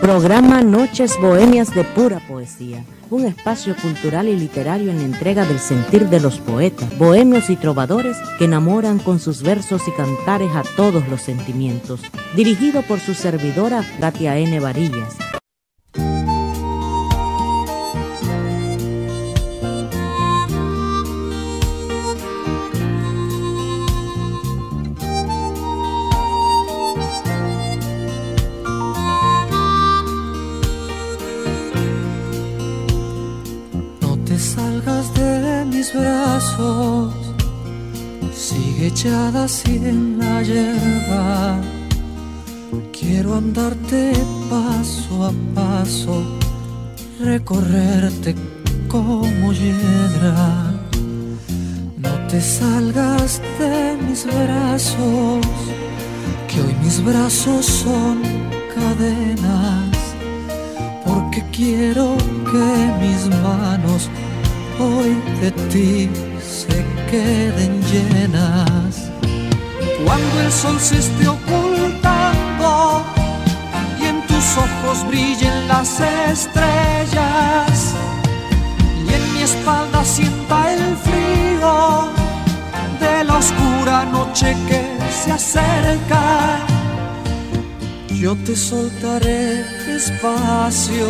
Programa Noches Bohemias de Pura Poesía, un espacio cultural y literario en la entrega del sentir de los poetas, bohemios y trovadores que enamoran con sus versos y cantares a todos los sentimientos. Dirigido por su servidora Katia N. Varillas. Sigue echada así en la hierba. Quiero andarte paso a paso, recorrerte como hiedra. No te salgas de mis brazos, que hoy mis brazos son cadenas porque quiero que mis manos hoy de ti queden llenas. Cuando el sol se esté ocultando y en tus ojos brillen las estrellas y en mi espalda sienta el frío de la oscura noche que se acerca yo te soltaré despacio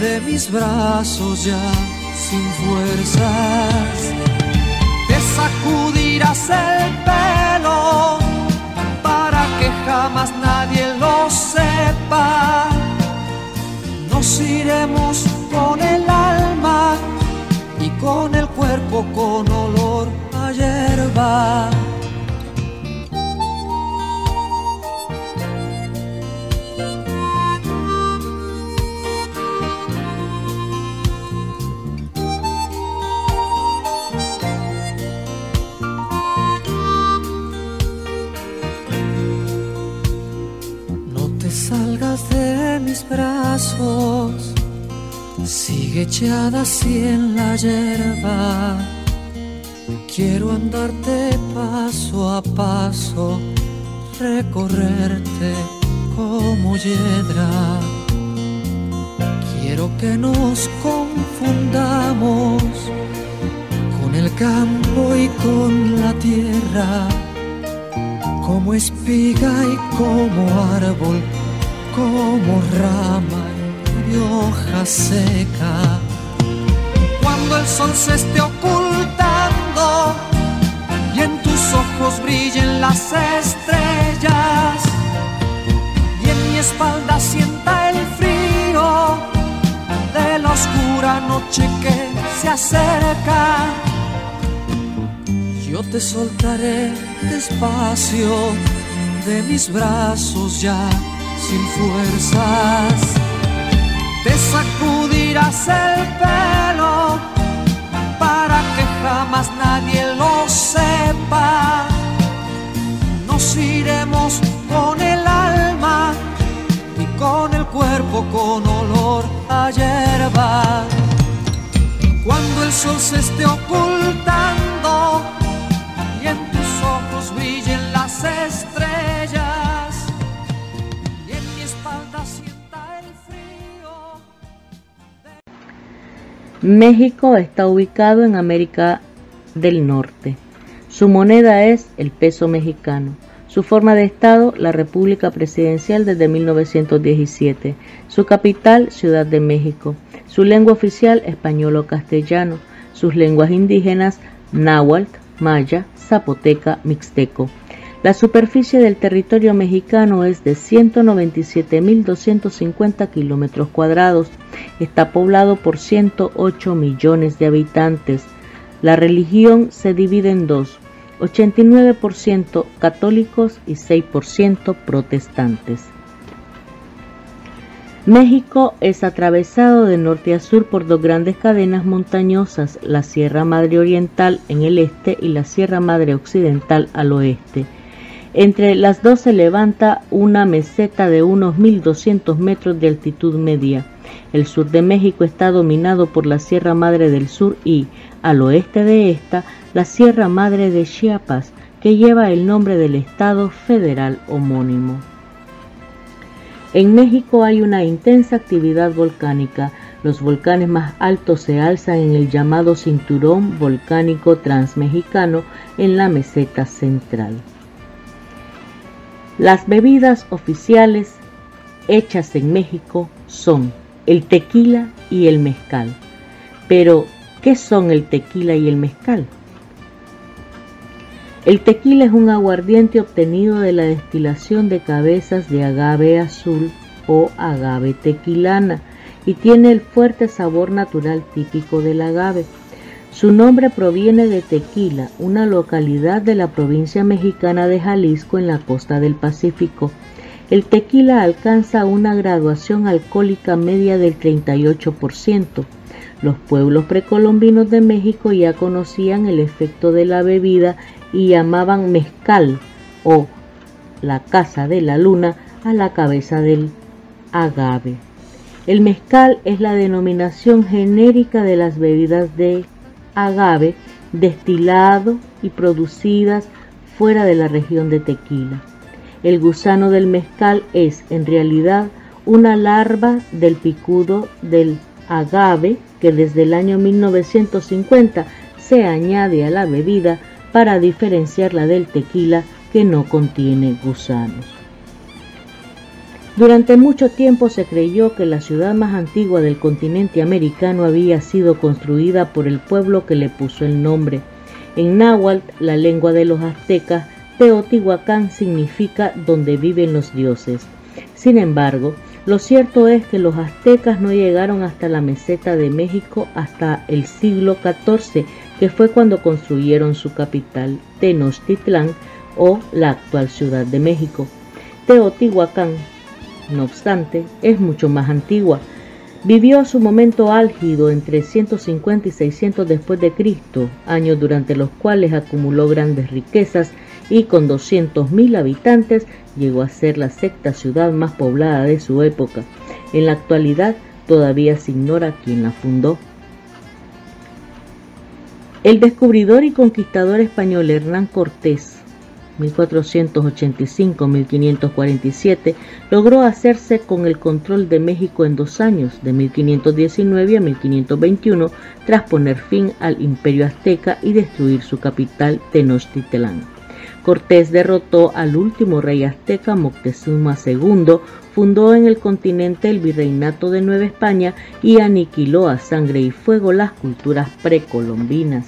de mis brazos ya sin fuerzas. Sacudirás el pelo para que jamás nadie lo sepa. Nos iremos con el alma y con el cuerpo con olor a hierba. Sigue echada así en la hierba. Quiero andarte paso a paso, recorrerte como hiedra. Quiero que nos confundamos con el campo y con la tierra como espiga y como árbol, como rama y hoja seca. Cuando el sol se esté ocultando y en tus ojos brillen las estrellas y en mi espalda sienta el frío de la oscura noche que se acerca yo te soltaré despacio de mis brazos ya sin fuerzas. Te sacudirás el pelo para que jamás nadie lo sepa. Nos iremos con el alma y con el cuerpo con olor a hierba. Cuando el sol se esté ocultando y en tus ojos brillen las estrellas México está ubicado en América del Norte. Su moneda es el peso mexicano. Su forma de Estado, la República Presidencial desde 1917. Su capital, Ciudad de México. Su lengua oficial, español o castellano. Sus lenguas indígenas, náhuatl, maya, zapoteca, mixteco. La superficie del territorio mexicano es de 197.250 kilómetros cuadrados. Está poblado por 108 millones de habitantes. La religión se divide en dos, 89% católicos y 6% protestantes. México es atravesado de norte a sur por dos grandes cadenas montañosas, la Sierra Madre Oriental en el este y la Sierra Madre Occidental al oeste. Entre las dos se levanta una meseta de unos 1200 metros de altitud media. El sur de México está dominado por la Sierra Madre del Sur y, al oeste de esta, la Sierra Madre de Chiapas, que lleva el nombre del estado federal homónimo. En México hay una intensa actividad volcánica. Los volcanes más altos se alzan en el llamado Cinturón Volcánico Transmexicano en la meseta central. Las bebidas oficiales hechas en México son el tequila y el mezcal. Pero, ¿qué son el tequila y el mezcal? El tequila es un aguardiente obtenido de la destilación de cabezas de agave azul o agave tequilana y tiene el fuerte sabor natural típico del agave. Su nombre proviene de Tequila, una localidad de la provincia mexicana de Jalisco en la costa del Pacífico. El tequila alcanza una graduación alcohólica media del 38%. Los pueblos precolombinos de México ya conocían el efecto de la bebida y llamaban mezcal o la casa de la luna a la cabeza del agave. El mezcal es la denominación genérica de las bebidas de agave destilado y producidas fuera de la región de Tequila. El gusano del mezcal es en realidad una larva del picudo del agave que desde el año 1950 se añade a la bebida para diferenciarla del tequila que no contiene gusanos. Durante mucho tiempo se creyó que la ciudad más antigua del continente americano había sido construida por el pueblo que le puso el nombre. En náhuatl, la lengua de los aztecas, Teotihuacán significa donde viven los dioses. Sin embargo, lo cierto es que los aztecas no llegaron hasta la meseta de México hasta el siglo XIV que fue cuando construyeron su capital, Tenochtitlán, o la actual Ciudad de México. Teotihuacán, no obstante, es mucho más antigua. Vivió su momento álgido entre 150 y 600 después de Cristo, años durante los cuales acumuló grandes riquezas y con 200.000 habitantes llegó a ser la sexta ciudad más poblada de su época. En la actualidad todavía se ignora quién la fundó. El descubridor y conquistador español Hernán Cortés, 1485-1547, logró hacerse con el control de México en dos años, de 1519 a 1521, tras poner fin al imperio azteca y destruir su capital Tenochtitlán. Cortés derrotó al último rey azteca Moctezuma II, fundó en el continente el virreinato de Nueva España y aniquiló a sangre y fuego las culturas precolombinas.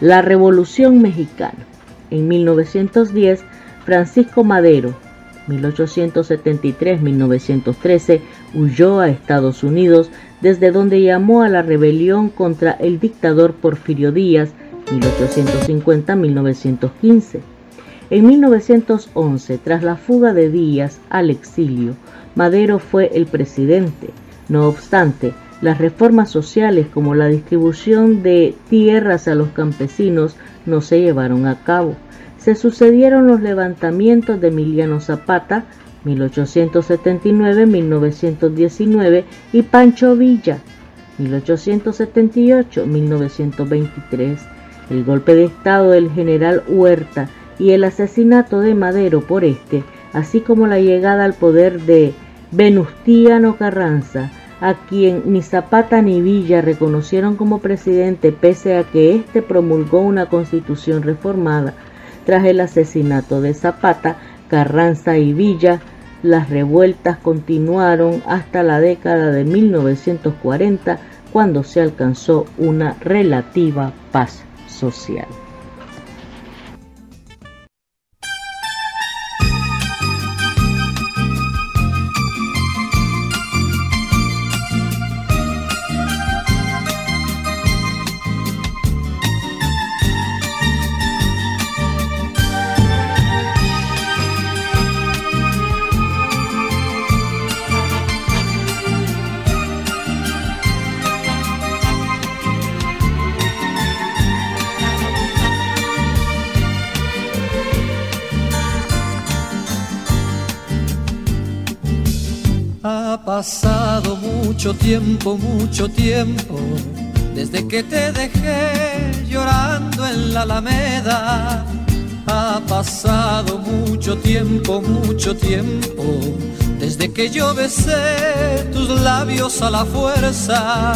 La Revolución Mexicana. En 1910, Francisco Madero, 1873-1913, huyó a Estados Unidos, desde donde llamó a la rebelión contra el dictador Porfirio Díaz 1850-1915. En 1911, tras la fuga de Díaz al exilio, Madero fue el presidente. No obstante, las reformas sociales como la distribución de tierras a los campesinos no se llevaron a cabo. Se sucedieron los levantamientos de Emiliano Zapata, 1879-1919, y Pancho Villa, 1878-1923 el golpe de estado del general Huerta y el asesinato de Madero por este, así como la llegada al poder de Venustiano Carranza, a quien ni Zapata ni Villa reconocieron como presidente pese a que éste promulgó una constitución reformada. Tras el asesinato de Zapata, Carranza y Villa, las revueltas continuaron hasta la década de 1940, cuando se alcanzó una relativa paz social. Mucho tiempo, mucho tiempo, desde que te dejé llorando en la alameda. Ha pasado mucho tiempo, mucho tiempo, desde que yo besé tus labios a la fuerza.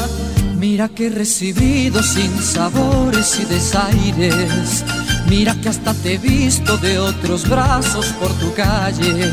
Mira que he recibido sin sabores y desaires. Mira que hasta te he visto de otros brazos por tu calle.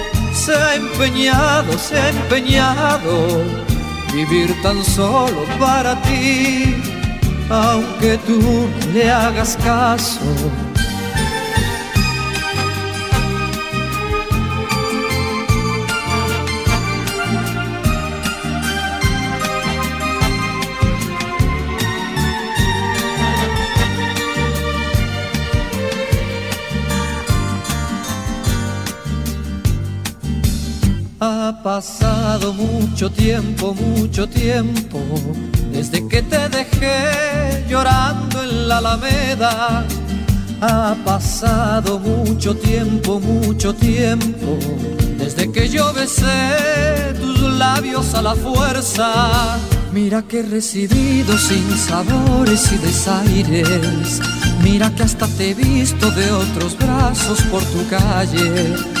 se ha empeñado, se ha empeñado vivir tan solo para ti, aunque tú le hagas caso. Pasado mucho tiempo, mucho tiempo, desde que te dejé llorando en la alameda. Ha pasado mucho tiempo, mucho tiempo, desde que yo besé tus labios a la fuerza. Mira que he recibido sin sabores y desaires. Mira que hasta te he visto de otros brazos por tu calle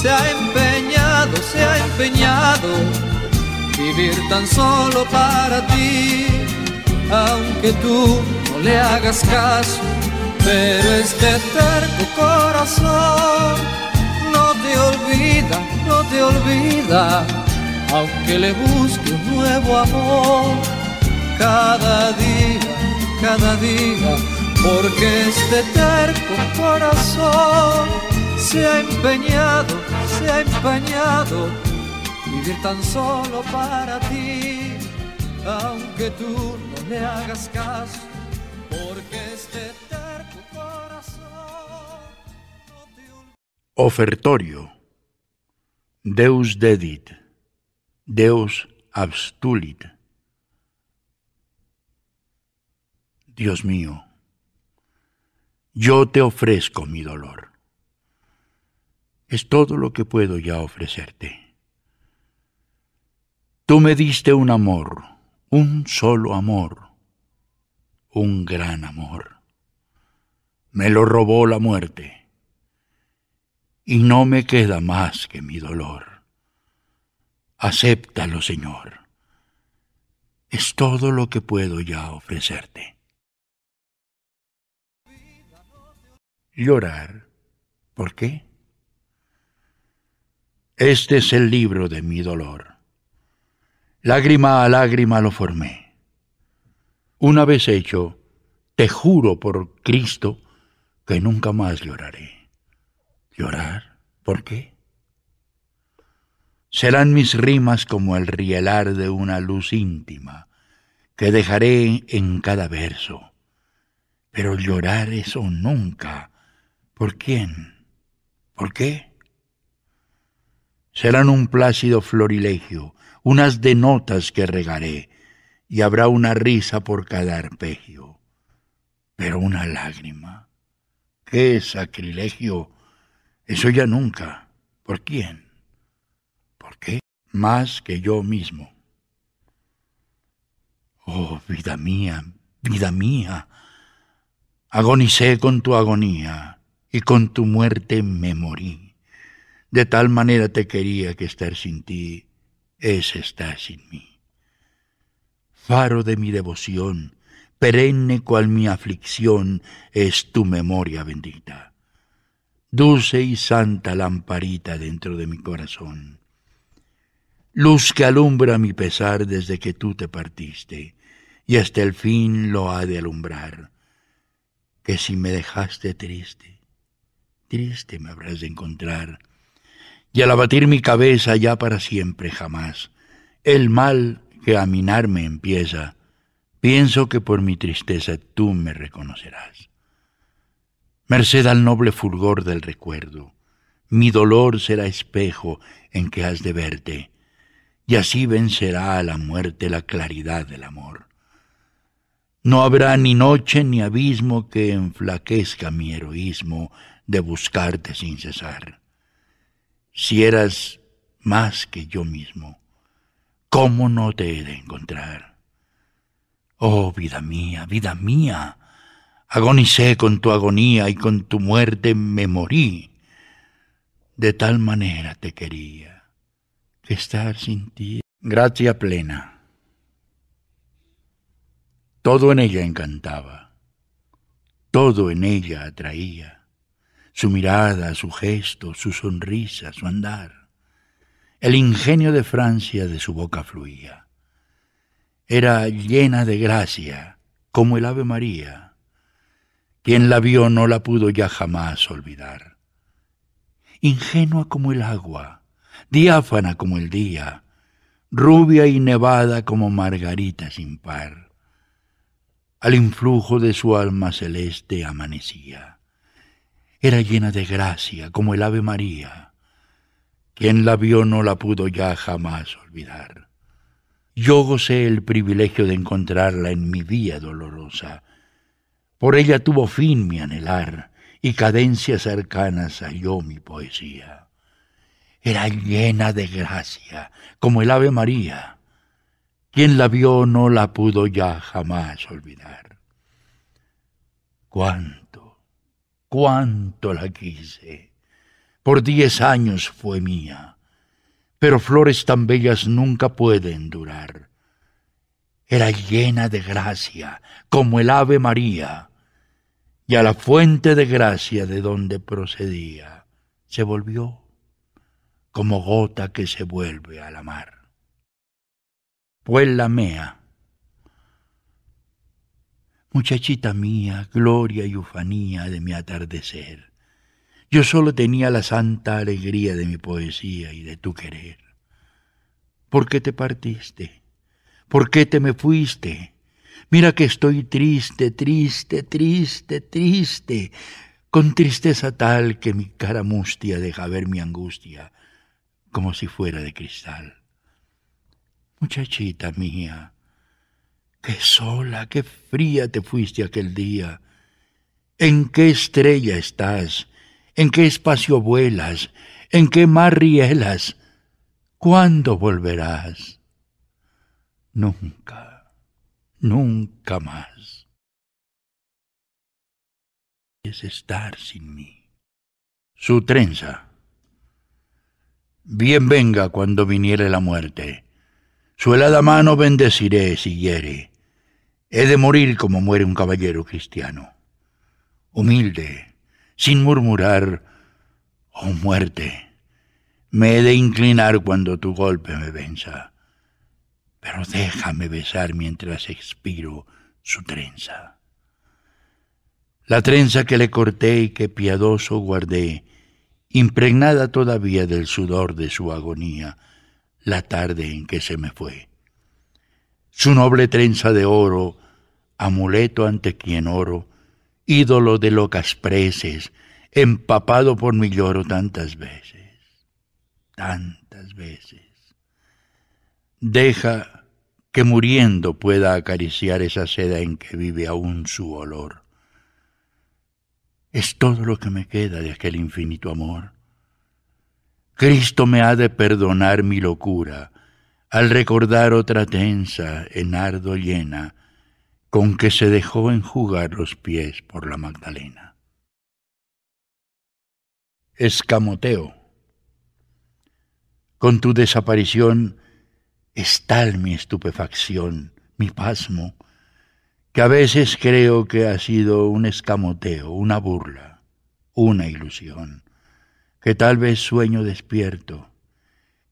se ha empeñado, se ha empeñado vivir tan solo para ti, aunque tú no le hagas caso, pero este terco corazón no te olvida, no te olvida, aunque le busque un nuevo amor cada día, cada día, porque este terco corazón se ha empeñado se ha empañado vivir tan solo para ti, aunque tú no le hagas caso, porque este terco corazón no te Ofertorio. Deus dedit, Deus abstulit. Dios mío, yo te ofrezco mi dolor es todo lo que puedo ya ofrecerte. Tú me diste un amor, un solo amor, un gran amor. Me lo robó la muerte, y no me queda más que mi dolor. Acéptalo, Señor. Es todo lo que puedo ya ofrecerte. Llorar. ¿Por qué? Este es el libro de mi dolor. Lágrima a lágrima lo formé. Una vez hecho, te juro por Cristo que nunca más lloraré. ¿Llorar? ¿Por qué? Serán mis rimas como el rielar de una luz íntima que dejaré en cada verso. Pero llorar eso nunca. ¿Por quién? ¿Por qué? Serán un plácido florilegio, unas denotas que regaré, y habrá una risa por cada arpegio. Pero una lágrima, qué sacrilegio, eso ya nunca. ¿Por quién? ¿Por qué? Más que yo mismo. Oh, vida mía, vida mía, agonicé con tu agonía y con tu muerte me morí. De tal manera te quería que estar sin ti es estar sin mí. Faro de mi devoción, perenne cual mi aflicción es tu memoria bendita. Dulce y santa lamparita dentro de mi corazón. Luz que alumbra mi pesar desde que tú te partiste, y hasta el fin lo ha de alumbrar. Que si me dejaste triste, triste me habrás de encontrar, y al abatir mi cabeza ya para siempre jamás, el mal que a minarme empieza, pienso que por mi tristeza tú me reconocerás merced al noble fulgor del recuerdo. Mi dolor será espejo en que has de verte, y así vencerá a la muerte la claridad del amor. No habrá ni noche ni abismo que enflaquezca mi heroísmo de buscarte sin cesar. Si eras más que yo mismo, ¿cómo no te he de encontrar? Oh, vida mía, vida mía, Agonicé con tu agonía y con tu muerte me morí. De tal manera te quería que estar sin ti. Gracia plena. Todo en ella encantaba, todo en ella atraía, su mirada, su gesto, su sonrisa, su andar. El ingenio de Francia de su boca fluía. Era llena de gracia, como el Ave María quien la vio no la pudo ya jamás olvidar. Ingenua como el agua, diáfana como el día, rubia y nevada como margarita sin par. Al influjo de su alma celeste amanecía. Era llena de gracia como el Ave María. Quien la vio no la pudo ya jamás olvidar. Yo gocé el privilegio de encontrarla en mi vía dolorosa, por ella tuvo fin mi anhelar y cadencias cercanas halló mi poesía. Era llena de gracia, como el Ave María. Quien la vio no la pudo ya jamás olvidar. Cuánto, cuánto la quise. Por diez años fue mía, pero flores tan bellas nunca pueden durar. Era llena de gracia, como el Ave María y a la fuente de gracia de donde procedía se volvió como gota que se vuelve a la mar. Pues la mea, muchachita mía, gloria y ufanía de mi atardecer, yo solo tenía la santa alegría de mi poesía y de tu querer. ¿Por qué te partiste? ¿Por qué te me fuiste? Mira que estoy triste, triste, triste, triste, con tristeza tal que mi cara mustia deja ver mi angustia, como si fuera de cristal. Muchachita mía, qué sola, qué fría te fuiste aquel día. ¿En qué estrella estás? ¿En qué espacio vuelas? ¿En qué mar rielas? ¿Cuándo volverás? Nunca nunca más. Es estar sin mí. Su trenza. Bien venga cuando viniere la muerte. Su helada mano bendeciré si hiere. He de morir como muere un caballero cristiano. Humilde, sin murmurar, oh muerte, me he de inclinar cuando tu golpe me venza pero déjame besar mientras expiro su trenza. La trenza que le corté y que piadoso guardé, impregnada todavía del sudor de su agonía, la tarde en que se me fue. Su noble trenza de oro, amuleto ante quien oro, ídolo de locas preces, empapado por mi lloro tantas veces, tantas veces. Deja que muriendo pueda acariciar esa seda en que vive aún su olor. Es todo lo que me queda de aquel infinito amor. Cristo me ha de perdonar mi locura al recordar otra tensa, enardo llena, con que se dejó enjugar los pies por la Magdalena. Escamoteo. Con tu desaparición es tal mi estupefacción, mi pasmo, que a veces creo que ha sido un escamoteo, una burla, una ilusión, que tal vez sueño despierto,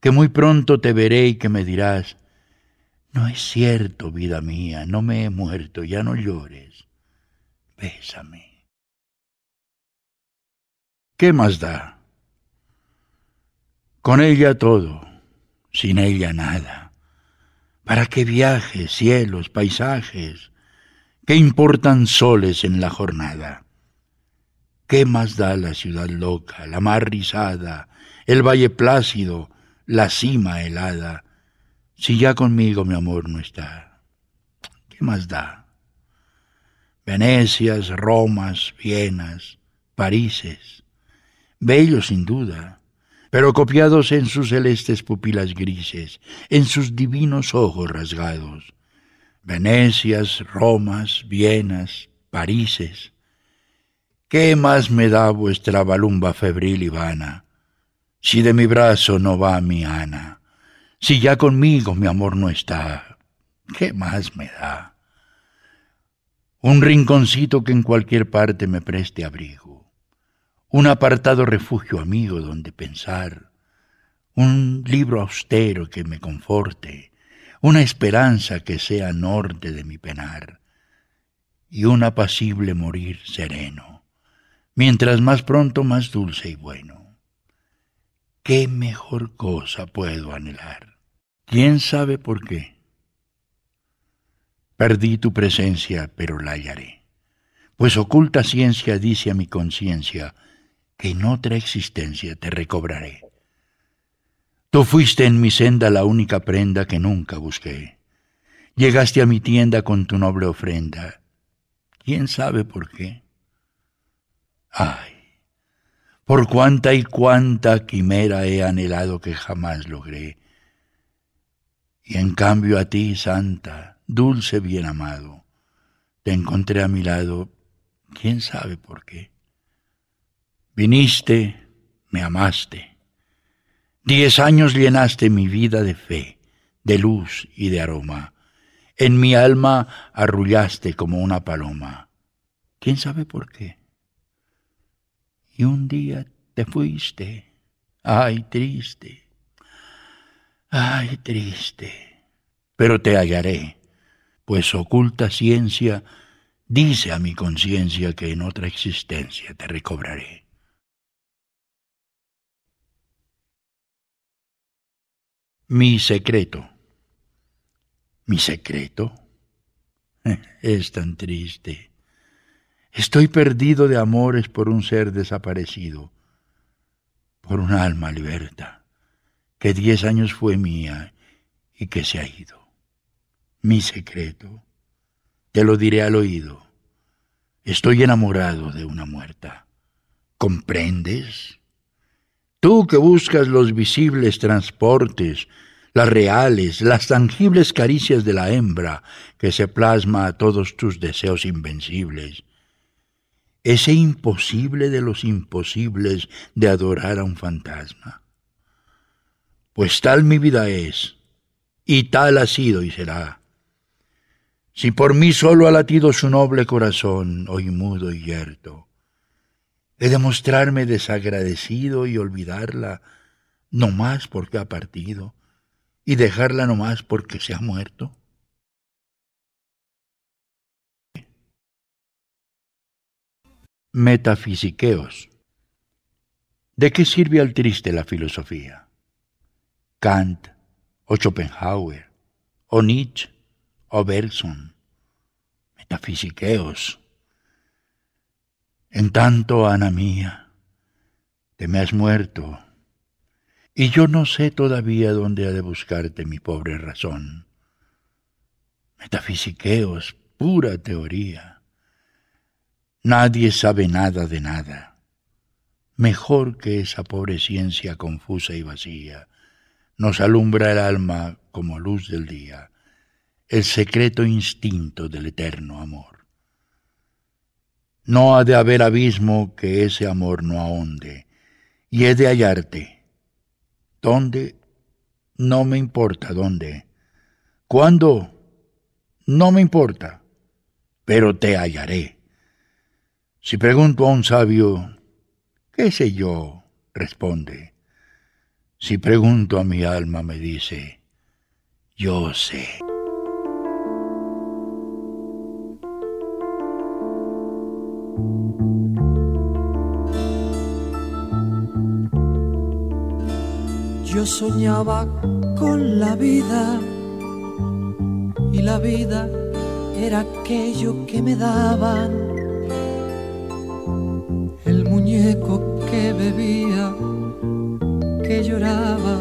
que muy pronto te veré y que me dirás, no es cierto, vida mía, no me he muerto, ya no llores, bésame. ¿Qué más da? Con ella todo, sin ella nada. ¿Para qué viajes, cielos, paisajes? ¿Qué importan soles en la jornada? ¿Qué más da la ciudad loca, la mar rizada, el valle plácido, la cima helada? Si ya conmigo mi amor no está, ¿qué más da? Venecias, Romas, Vienas, Paríses, bellos sin duda, pero copiados en sus celestes pupilas grises, en sus divinos ojos rasgados. Venecias, Romas, Vienas, Paríses. ¿Qué más me da vuestra balumba febril y vana, si de mi brazo no va mi Ana? Si ya conmigo mi amor no está, ¿qué más me da? Un rinconcito que en cualquier parte me preste abrigo, un apartado refugio amigo donde pensar, un libro austero que me conforte, una esperanza que sea norte de mi penar, y un apacible morir sereno, mientras más pronto más dulce y bueno. ¿Qué mejor cosa puedo anhelar? ¿Quién sabe por qué? Perdí tu presencia, pero la hallaré, pues oculta ciencia dice a mi conciencia que en otra existencia te recobraré. Tú fuiste en mi senda la única prenda que nunca busqué. Llegaste a mi tienda con tu noble ofrenda. ¿Quién sabe por qué? Ay, por cuánta y cuánta quimera he anhelado que jamás logré. Y en cambio a ti, santa, dulce bien amado, te encontré a mi lado, quién sabe por qué. Viniste, me amaste. Diez años llenaste mi vida de fe, de luz y de aroma. En mi alma arrullaste como una paloma. ¿Quién sabe por qué? Y un día te fuiste. Ay, triste. Ay, triste. Pero te hallaré, pues oculta ciencia dice a mi conciencia que en otra existencia te recobraré. Mi secreto. ¿Mi secreto? Es tan triste. Estoy perdido de amores por un ser desaparecido, por un alma liberta, que diez años fue mía y que se ha ido. Mi secreto, te lo diré al oído. Estoy enamorado de una muerta. ¿Comprendes? Tú que buscas los visibles transportes, las reales, las tangibles caricias de la hembra que se plasma a todos tus deseos invencibles, ese imposible de los imposibles de adorar a un fantasma. Pues tal mi vida es, y tal ha sido y será. Si por mí solo ha latido su noble corazón, hoy mudo y yerto, he de mostrarme desagradecido y olvidarla, no más porque ha partido, y dejarla no más porque se ha muerto. Metafisiqueos. ¿De qué sirve al triste la filosofía? Kant, o Schopenhauer, o Nietzsche, o Bergson. Metafisiqueos. En tanto, Ana mía, te me has muerto, y yo no sé todavía dónde ha de buscarte mi pobre razón. Metafisiqueos, pura teoría Nadie sabe nada de nada. Mejor que esa pobre ciencia confusa y vacía nos alumbra el alma como luz del día, el secreto instinto del eterno amor. No ha de haber abismo que ese amor no ahonde, y he de hallarte. ¿Dónde? No me importa dónde. ¿Cuándo? No me importa. pero te hallaré. Si pregunto a un sabio, ¿qué sé yo? responde. Si pregunto a mi alma, me dice, yo sé. Yo soñaba con la vida y la vida era aquello que me daban. Muñeco que bebía, que lloraba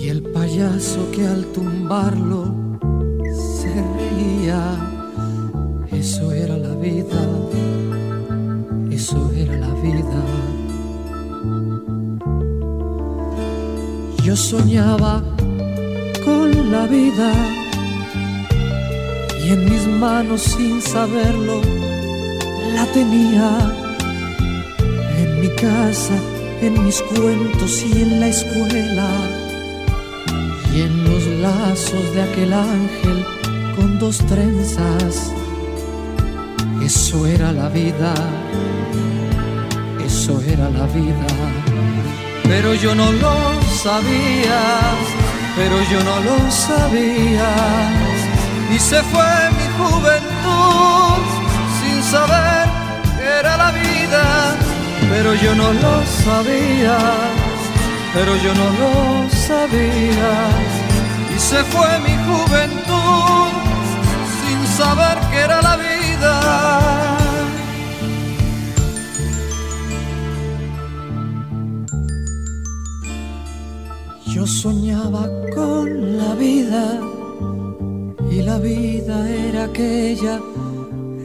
y el payaso que al tumbarlo se reía. Eso era la vida, eso era la vida. Yo soñaba con la vida y en mis manos sin saberlo la tenía mi casa, en mis cuentos y en la escuela y en los lazos de aquel ángel con dos trenzas. Eso era la vida, eso era la vida pero yo no lo sabía, pero yo no lo sabía. Y se fue mi juventud sin saber que era la vida, pero yo no lo sabía, pero yo no lo sabía. Y se fue mi juventud sin saber que era la vida. Yo soñaba con la vida y la vida era aquella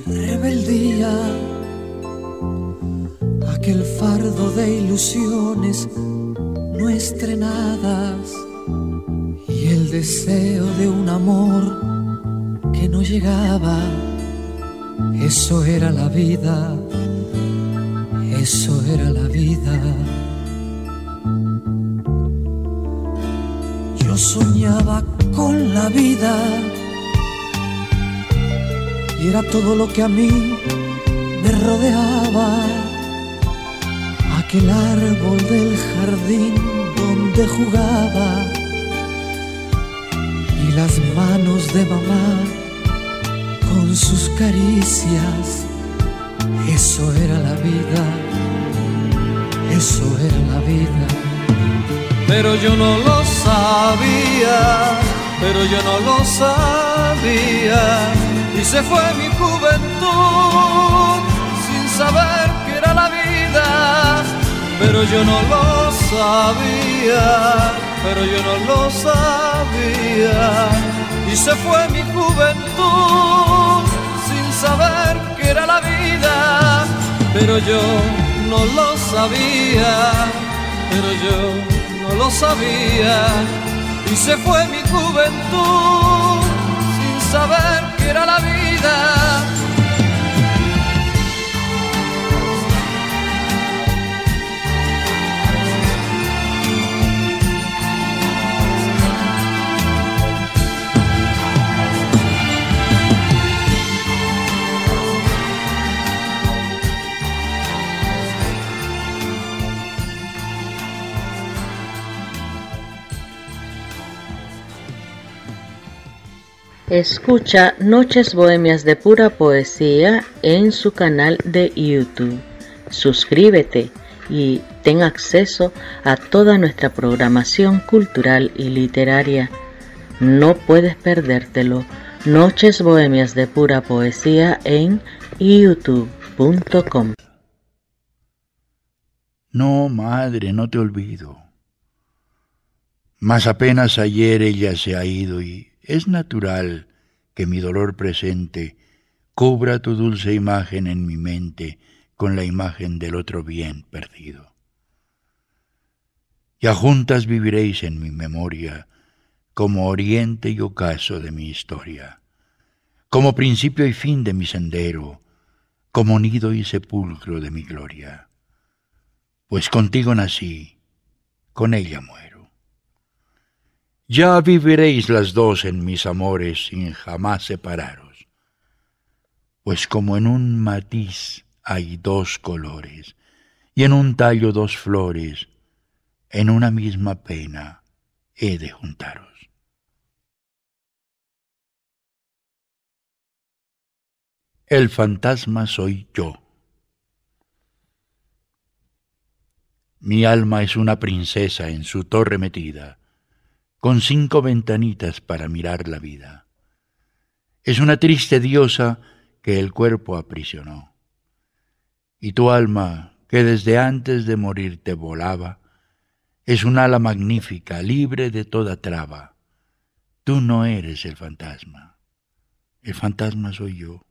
rebeldía, aquel fardo de ilusiones no estrenadas y el deseo de un amor que no llegaba. Eso era la vida, eso era la vida. Yo soñaba con la vida y era todo lo que a mí me rodeaba. Aquel árbol del jardín donde jugaba y las manos de mamá con sus caricias. Eso era la vida, eso era la vida pero yo no lo sabía, pero yo no lo sabía. Y se fue mi juventud sin saber pero yo no lo sabía, pero yo no lo sabía. Y se fue mi juventud sin saber que era la vida, pero yo no lo sabía, pero yo no lo sabía y se fue mi juventud sin saber que era la vida. Escucha Noches Bohemias de Pura Poesía en su canal de YouTube. Suscríbete y ten acceso a toda nuestra programación cultural y literaria. No puedes perdértelo. Noches Bohemias de Pura Poesía en youtube.com. No, madre, no te olvido. Mas apenas ayer ella se ha ido y es natural que mi dolor presente cubra tu dulce imagen en mi mente con la imagen del otro bien perdido. Ya juntas viviréis en mi memoria como oriente y ocaso de mi historia, como principio y fin de mi sendero, como nido y sepulcro de mi gloria. Pues contigo nací, con ella muero. Ya viviréis las dos en mis amores sin jamás separaros. pues como en un matiz hay dos colores, y en un tallo dos flores, en una misma pena he de juntaros. El fantasma soy yo. Mi alma es una princesa en su torre metida, con cinco ventanitas para mirar la vida. Es una triste diosa que el cuerpo aprisionó. Y tu alma, que desde antes de morir te volaba, es un ala magnífica, libre de toda traba. Tú no eres el fantasma. El fantasma soy yo.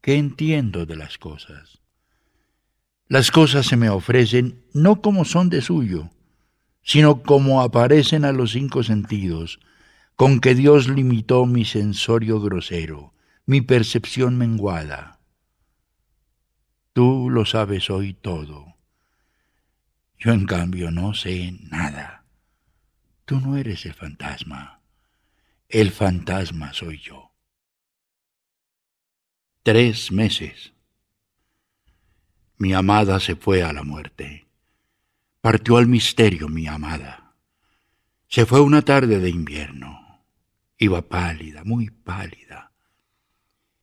¿Qué entiendo de las cosas? Las cosas se me ofrecen no como son de suyo, sino como aparecen a los cinco sentidos, con que Dios limitó mi sensorio grosero, mi percepción menguada. Tú lo sabes hoy todo. Yo en cambio no sé nada. Tú no eres el fantasma. El fantasma soy yo. Tres meses. Mi amada se fue a la muerte. Partió al misterio mi amada. Se fue una tarde de invierno. Iba pálida, muy pálida.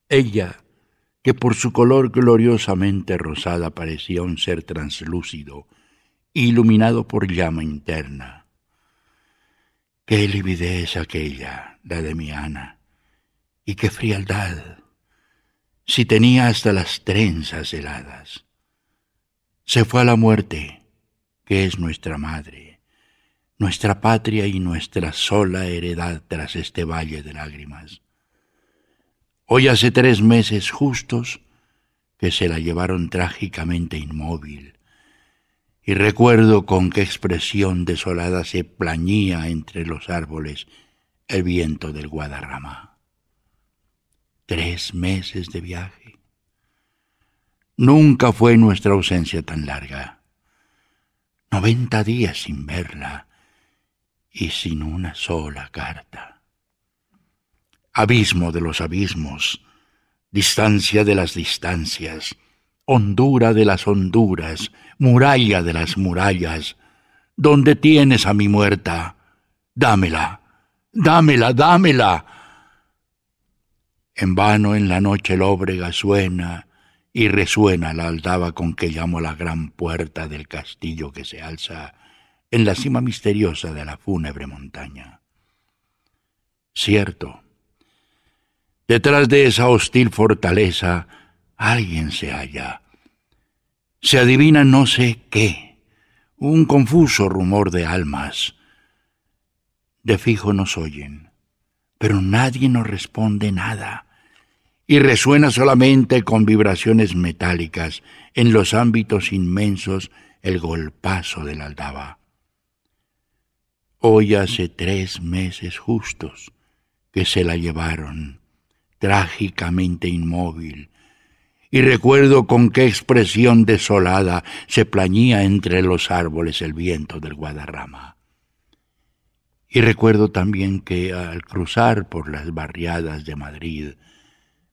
Ella, que por su color gloriosamente rosada parecía un ser translúcido, iluminado por llama interna. Qué lividez aquella, la de mi Ana, y qué frialdad, si tenía hasta las trenzas heladas. Se fue a la muerte, que es nuestra madre, nuestra patria y nuestra sola heredad tras este valle de lágrimas. Hoy hace tres meses justos que se la llevaron trágicamente inmóvil, y recuerdo con qué expresión desolada se plañía entre los árboles el viento del Guadarrama. Tres meses de viaje. Nunca fue nuestra ausencia tan larga. Noventa días sin verla y sin una sola carta abismo de los abismos, distancia de las distancias, hondura de las honduras, muralla de las murallas, ¿dónde tienes a mi muerta? Dámela, dámela, dámela. En vano en la noche lóbrega suena y resuena la aldaba con que llamo la gran puerta del castillo que se alza en la cima misteriosa de la fúnebre montaña. Cierto, Detrás de esa hostil fortaleza alguien se halla. Se adivina no sé qué, un confuso rumor de almas. De fijo nos oyen, pero nadie nos responde nada, y resuena solamente con vibraciones metálicas en los ámbitos inmensos el golpazo de la aldaba. Hoy hace tres meses justos que se la llevaron trágicamente inmóvil, y recuerdo con qué expresión desolada se plañía entre los árboles el viento del Guadarrama. Y recuerdo también que al cruzar por las barriadas de Madrid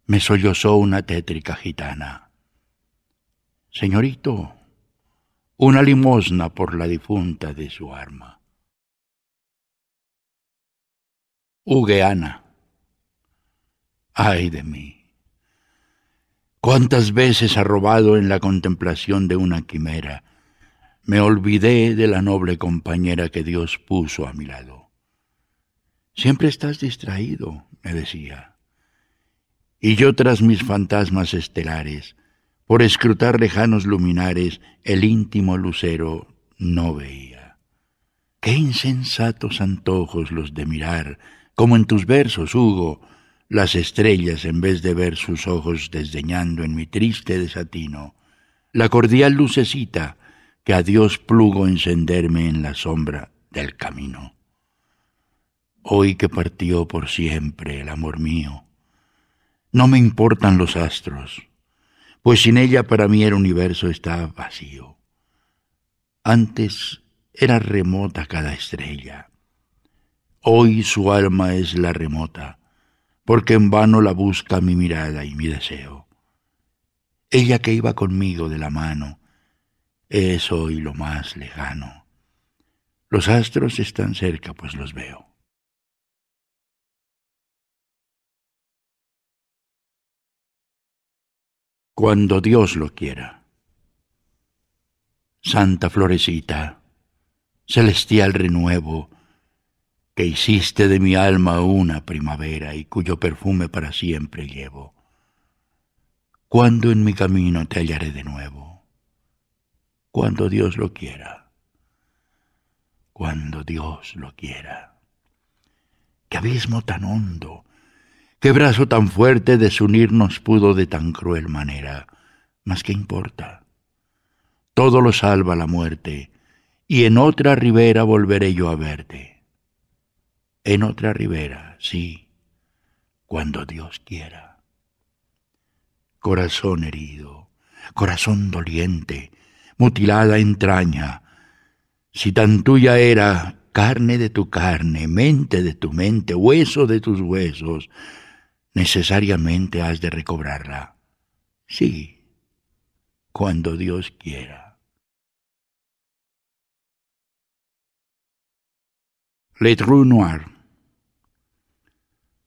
me sollozó una tétrica gitana. Señorito, una limosna por la difunta de su arma. Hugueana. Ay de mí. Cuántas veces arrobado en la contemplación de una quimera, me olvidé de la noble compañera que Dios puso a mi lado. Siempre estás distraído, me decía. Y yo tras mis fantasmas estelares, por escrutar lejanos luminares, el íntimo lucero no veía. Qué insensatos antojos los de mirar, como en tus versos, Hugo, las estrellas en vez de ver sus ojos desdeñando en mi triste desatino, la cordial lucecita que a Dios plugo encenderme en la sombra del camino. Hoy que partió por siempre el amor mío, no me importan los astros, pues sin ella para mí el universo está vacío. Antes era remota cada estrella, hoy su alma es la remota, porque en vano la busca mi mirada y mi deseo. Ella que iba conmigo de la mano, es hoy lo más lejano. Los astros están cerca, pues los veo. Cuando Dios lo quiera. Santa Florecita, celestial renuevo, que hiciste de mi alma una primavera y cuyo perfume para siempre llevo. ¿Cuándo en mi camino te hallaré de nuevo? Cuando Dios lo quiera. Cuando Dios lo quiera. Qué abismo tan hondo, qué brazo tan fuerte desunirnos pudo de tan cruel manera. Mas qué importa todo lo salva la muerte, y en otra ribera volveré yo a verte. En otra ribera, sí, cuando Dios quiera. Corazón herido, corazón doliente, mutilada entraña, si tan tuya era carne de tu carne, mente de tu mente, hueso de tus huesos, necesariamente has de recobrarla. Sí, cuando Dios quiera. Le Trou Noir.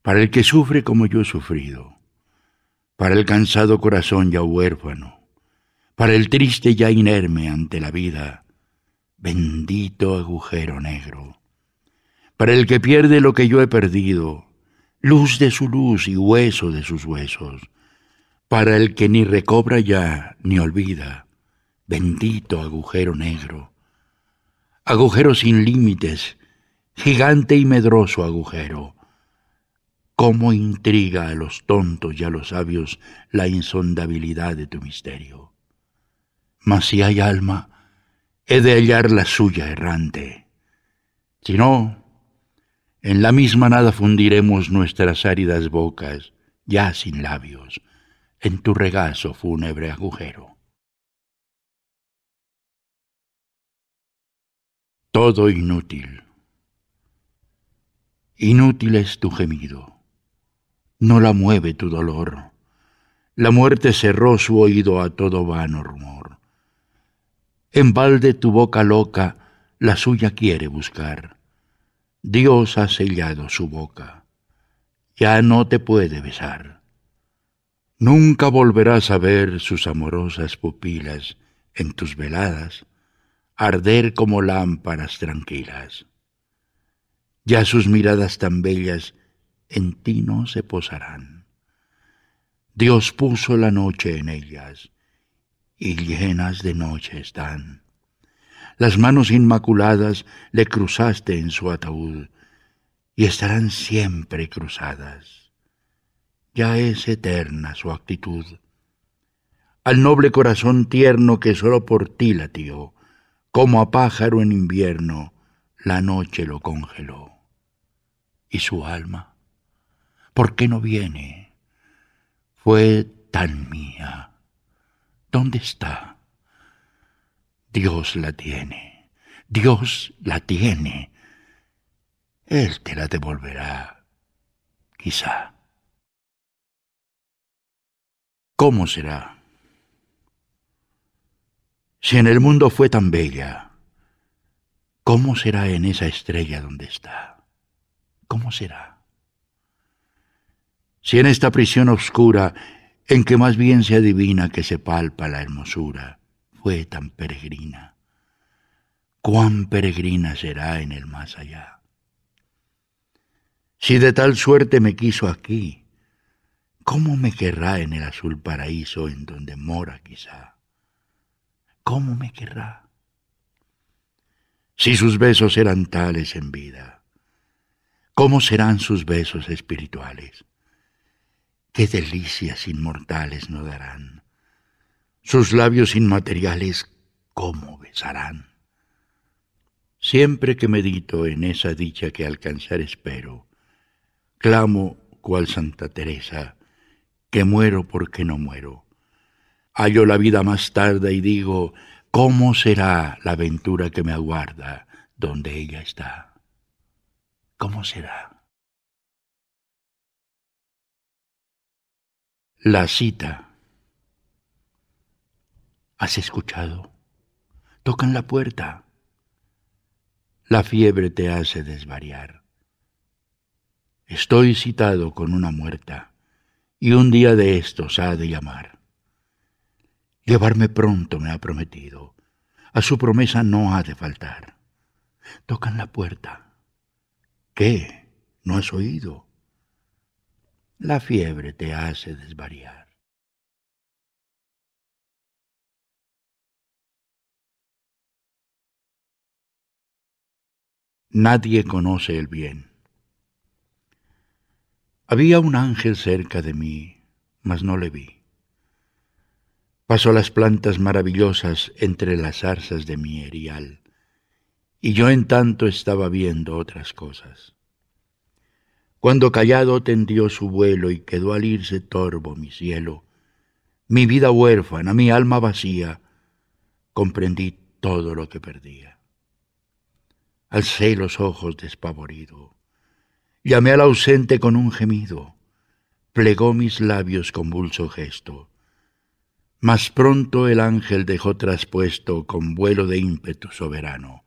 Para el que sufre como yo he sufrido, para el cansado corazón ya huérfano, para el triste ya inerme ante la vida, bendito agujero negro, para el que pierde lo que yo he perdido, luz de su luz y hueso de sus huesos, para el que ni recobra ya ni olvida, bendito agujero negro, agujero sin límites, gigante y medroso agujero. ¿Cómo intriga a los tontos y a los sabios la insondabilidad de tu misterio? Mas si hay alma, he de hallar la suya errante. Si no, en la misma nada fundiremos nuestras áridas bocas, ya sin labios, en tu regazo fúnebre agujero. Todo inútil Inútil es tu gemido, no la mueve tu dolor. La muerte cerró su oído a todo vano rumor. En balde tu boca loca la suya quiere buscar. Dios ha sellado su boca, ya no te puede besar. Nunca volverás a ver sus amorosas pupilas en tus veladas, arder como lámparas tranquilas ya sus miradas tan bellas en ti no se posarán. Dios puso la noche en ellas, y llenas de noche están. Las manos inmaculadas le cruzaste en su ataúd, y estarán siempre cruzadas. Ya es eterna su actitud. Al noble corazón tierno que solo por ti latió, como a pájaro en invierno, la noche lo congeló y su alma? ¿Por qué no viene? Fue tan mía. ¿Dónde está? Dios la tiene. Dios la tiene. Él te la devolverá, quizá. ¿Cómo será? Si en el mundo fue tan bella, ¿cómo será en esa estrella donde está? ¿Cómo será? Si en esta prisión oscura, en que más bien se adivina que se palpa la hermosura, fue tan peregrina, cuán peregrina será en el más allá. Si de tal suerte me quiso aquí, ¿cómo me querrá en el azul paraíso en donde mora quizá? ¿Cómo me querrá? Si sus besos eran tales en vida, ¿Cómo serán sus besos espirituales? ¿Qué delicias inmortales no darán? Sus labios inmateriales, ¿cómo besarán? Siempre que medito en esa dicha que alcanzar espero, clamo cual Santa Teresa, que muero porque no muero. Hallo la vida más tarde y digo, ¿cómo será la aventura que me aguarda donde ella está? ¿Cómo será? La cita. ¿Has escuchado? Tocan la puerta. La fiebre te hace desvariar. Estoy citado con una muerta y un día de estos ha de llamar. Llevarme pronto me ha prometido. A su promesa no ha de faltar. Tocan la puerta. ¿Qué? ¿No has oído? La fiebre te hace desvariar. Nadie conoce el bien. Había un ángel cerca de mí, mas no le vi. Pasó las plantas maravillosas entre las zarzas de mi erial, y yo en tanto estaba viendo otras cosas. Cuando callado tendió su vuelo y quedó al irse torvo mi cielo, mi vida huérfana, mi alma vacía, comprendí todo lo que perdía. Alcé los ojos despavorido, llamé al ausente con un gemido, plegó mis labios convulso gesto, mas pronto el ángel dejó traspuesto con vuelo de ímpetu soberano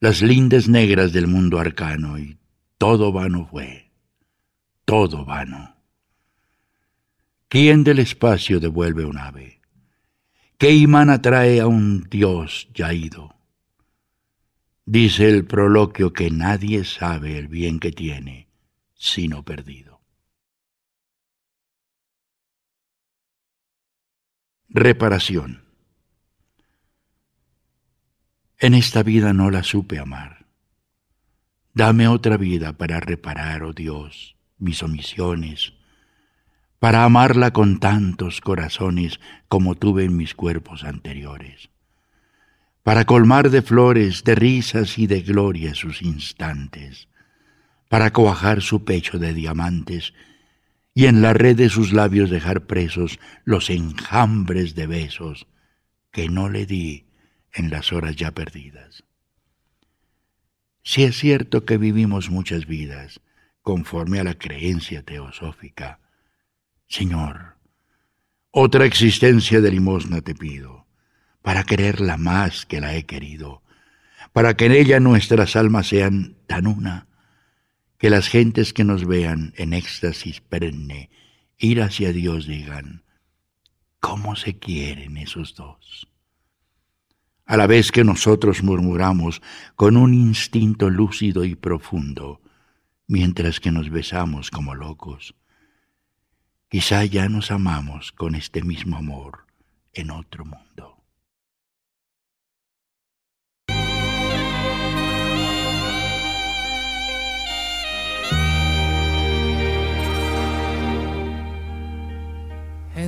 las lindes negras del mundo arcano y todo vano fue todo vano. ¿Quién del espacio devuelve un ave? ¿Qué imán atrae a un dios ya ido? Dice el proloquio que nadie sabe el bien que tiene, sino perdido. Reparación. En esta vida no la supe amar. Dame otra vida para reparar, oh Dios, mis omisiones, para amarla con tantos corazones como tuve en mis cuerpos anteriores, para colmar de flores, de risas y de gloria sus instantes, para coajar su pecho de diamantes y en la red de sus labios dejar presos los enjambres de besos que no le di en las horas ya perdidas. Si es cierto que vivimos muchas vidas, conforme a la creencia teosófica. Señor, otra existencia de limosna te pido, para quererla más que la he querido, para que en ella nuestras almas sean tan una, que las gentes que nos vean en éxtasis perenne ir hacia Dios digan, ¿cómo se quieren esos dos? A la vez que nosotros murmuramos con un instinto lúcido y profundo, mientras que nos besamos como locos. Quizá ya nos amamos con este mismo amor en otro mundo.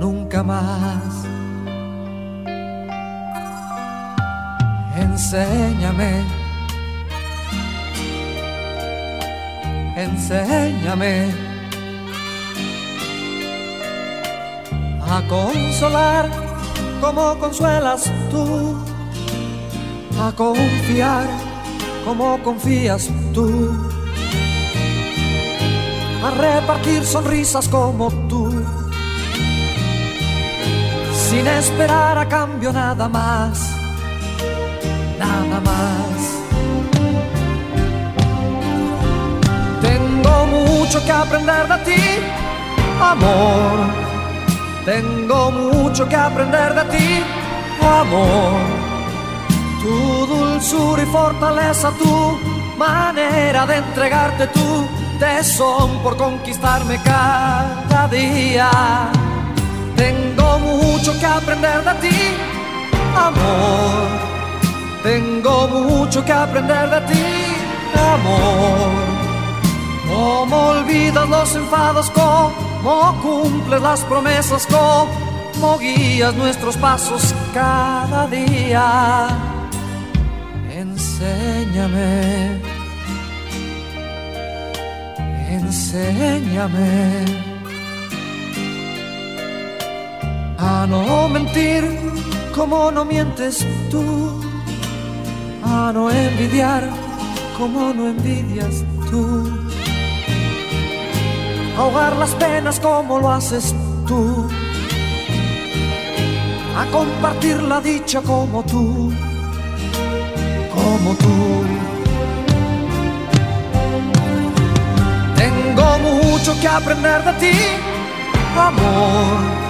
nunca más. Enséñame. Enséñame. A consolar como consuelas tú, a confiar como confías tú, a repartir sonrisas como tú, sin esperar a cambio nada más, nada más. mucho que aprender de ti, amor. Tengo mucho que aprender de ti, amor. Tu dulzura y fortaleza, tu manera de entregarte tu tesón por conquistarme cada día. Tengo mucho que aprender de ti, amor. Tengo mucho que aprender de ti, amor. Cómo olvidas los enfados, cómo cumples las promesas, cómo guías nuestros pasos cada día. Enséñame, enséñame a no mentir como no mientes tú, a no envidiar como no envidias tú ahogar las penas como lo haces tú, a compartir la dicha como tú, como tú. Tengo mucho que aprender de ti, amor.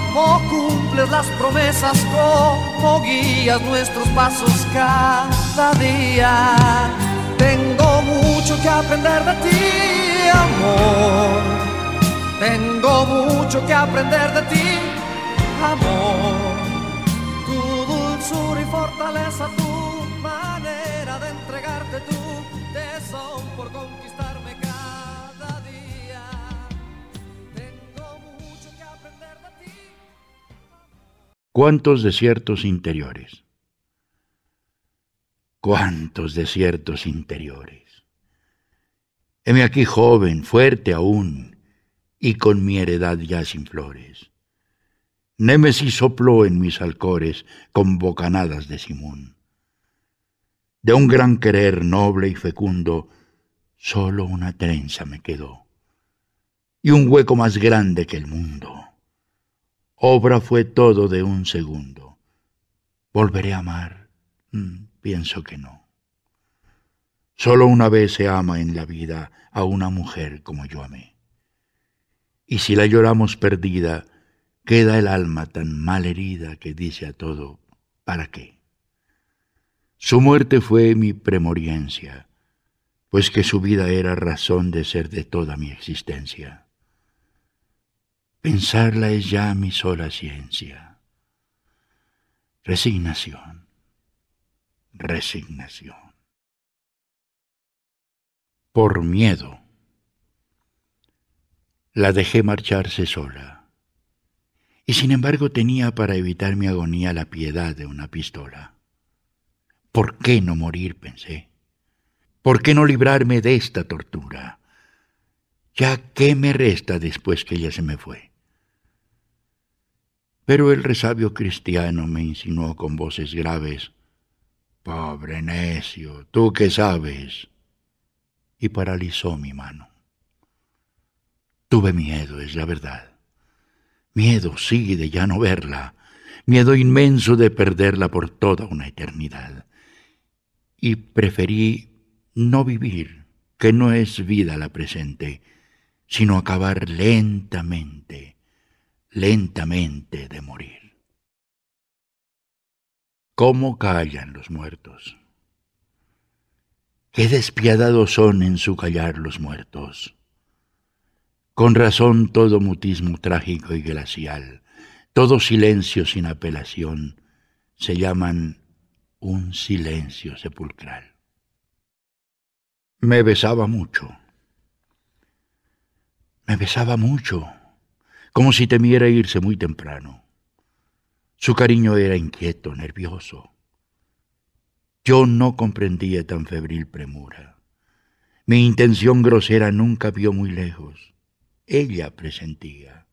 cómo cumples las promesas, cómo guías nuestros pasos cada día. Tengo mucho que aprender de ti, amor tengo mucho que aprender de ti, amor. Tu dulzura y fortaleza, tu manera de entregarte tú, son ¿Cuántos desiertos interiores? ¿Cuántos desiertos interiores? Heme aquí joven, fuerte aún, y con mi heredad ya sin flores. Némesis sopló en mis alcores con bocanadas de Simón. De un gran querer noble y fecundo, solo una trenza me quedó, y un hueco más grande que el mundo. Obra fue todo de un segundo. ¿Volveré a amar? Mm, pienso que no. Solo una vez se ama en la vida a una mujer como yo amé y si la lloramos perdida, queda el alma tan mal herida que dice a todo, ¿para qué? Su muerte fue mi premoriencia, pues que su vida era razón de ser de toda mi existencia. Pensarla es ya mi sola ciencia. Resignación, resignación. Por miedo la dejé marcharse sola. Y sin embargo tenía para evitar mi agonía la piedad de una pistola. ¿Por qué no morir? pensé. ¿Por qué no librarme de esta tortura? ¿Ya qué me resta después que ella se me fue? Pero el resabio cristiano me insinuó con voces graves, Pobre necio, ¿tú qué sabes? y paralizó mi mano. Tuve miedo, es la verdad. Miedo, sí, de ya no verla. Miedo inmenso de perderla por toda una eternidad. Y preferí no vivir, que no es vida la presente, sino acabar lentamente, lentamente de morir. ¿Cómo callan los muertos? Qué despiadados son en su callar los muertos. Con razón todo mutismo trágico y glacial, todo silencio sin apelación, se llaman un silencio sepulcral. Me besaba mucho. Me besaba mucho, como si temiera irse muy temprano. Su cariño era inquieto, nervioso. Yo no comprendía tan febril premura. Mi intención grosera nunca vio muy lejos ella presentía.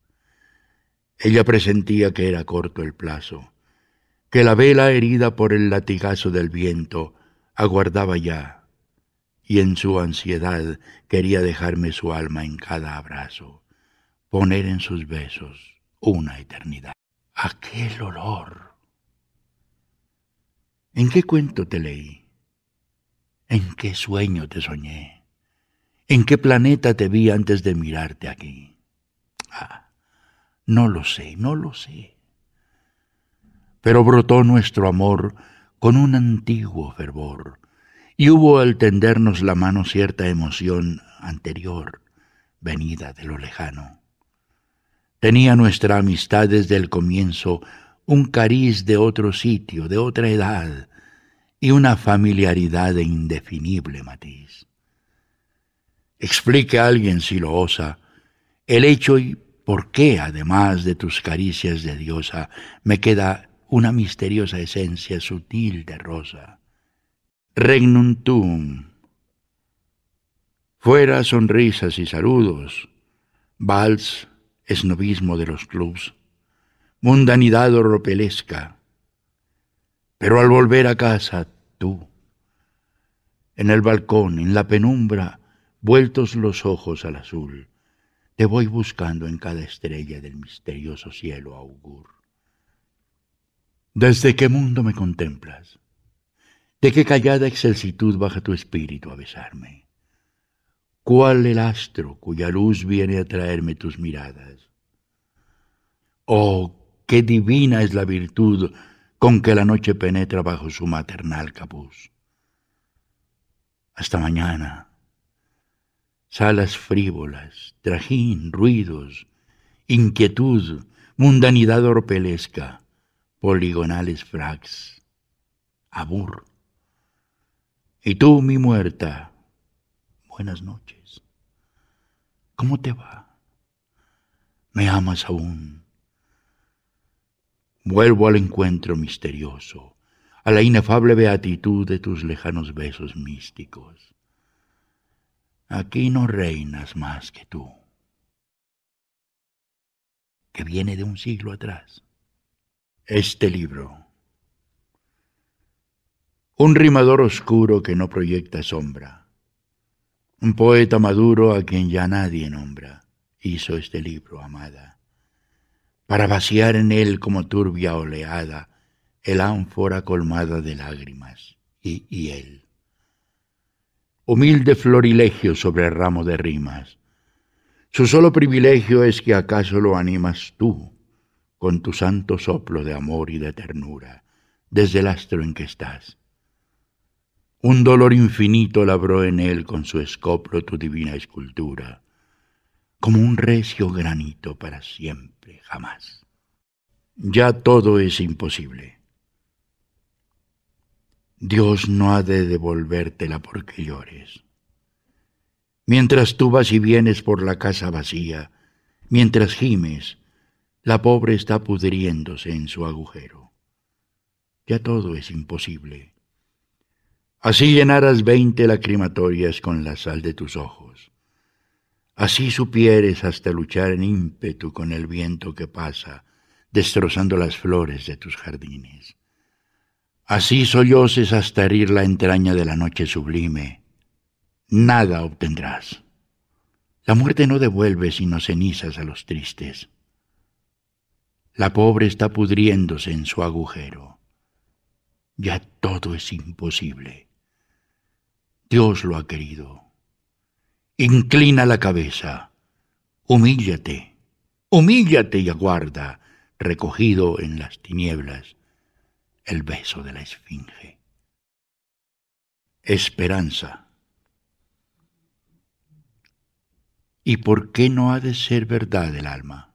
Ella presentía que era corto el plazo, que la vela herida por el latigazo del viento aguardaba ya, y en su ansiedad quería dejarme su alma en cada abrazo, poner en sus besos una eternidad. Aquel olor. ¿En qué cuento te leí? ¿En qué sueño te soñé? ¿En qué planeta te vi antes de mirarte aquí? Ah, no lo sé, no lo sé. Pero brotó nuestro amor con un antiguo fervor, y hubo al tendernos la mano cierta emoción anterior, venida de lo lejano. Tenía nuestra amistad desde el comienzo un cariz de otro sitio, de otra edad, y una familiaridad de indefinible matiz. Explique a alguien, si lo osa, el hecho y por qué, además de tus caricias de diosa, me queda una misteriosa esencia sutil de rosa. Regnum tuum. Fuera sonrisas y saludos, vals, esnovismo de los clubs, mundanidad oropelesca. Pero al volver a casa, tú, en el balcón, en la penumbra, vueltos los ojos al azul, te voy buscando en cada estrella del misterioso cielo augur. ¿Desde qué mundo me contemplas? ¿De qué callada excelsitud baja tu espíritu a besarme? ¿Cuál el astro cuya luz viene a traerme tus miradas? Oh, qué divina es la virtud con que la noche penetra bajo su maternal capuz. Hasta mañana. Salas frívolas, trajín, ruidos, inquietud, mundanidad orpelesca, poligonales frags, abur. Y tú, mi muerta, buenas noches. ¿Cómo te va? ¿Me amas aún? Vuelvo al encuentro misterioso, a la inefable beatitud de tus lejanos besos místicos. Aquí no reinas más que tú, que viene de un siglo atrás. Este libro. Un rimador oscuro que no proyecta sombra. Un poeta maduro a quien ya nadie nombra. Hizo este libro, amada para vaciar en él como turbia oleada el ánfora colmada de lágrimas, y, y él. Humilde florilegio sobre ramo de rimas, su solo privilegio es que acaso lo animas tú, con tu santo soplo de amor y de ternura, desde el astro en que estás. Un dolor infinito labró en él con su escoplo tu divina escultura, como un recio granito para siempre, jamás. Ya todo es imposible. Dios no ha de devolvértela porque llores. Mientras tú vas y vienes por la casa vacía, mientras gimes, la pobre está pudriéndose en su agujero. Ya todo es imposible. Así llenarás veinte lacrimatorias con la sal de tus ojos. Así supieres hasta luchar en ímpetu con el viento que pasa, destrozando las flores de tus jardines. Así solloses hasta herir la entraña de la noche sublime. Nada obtendrás. La muerte no devuelve sino cenizas a los tristes. La pobre está pudriéndose en su agujero. Ya todo es imposible. Dios lo ha querido. Inclina la cabeza, humíllate, humíllate y aguarda, recogido en las tinieblas, el beso de la esfinge. Esperanza. ¿Y por qué no ha de ser verdad el alma?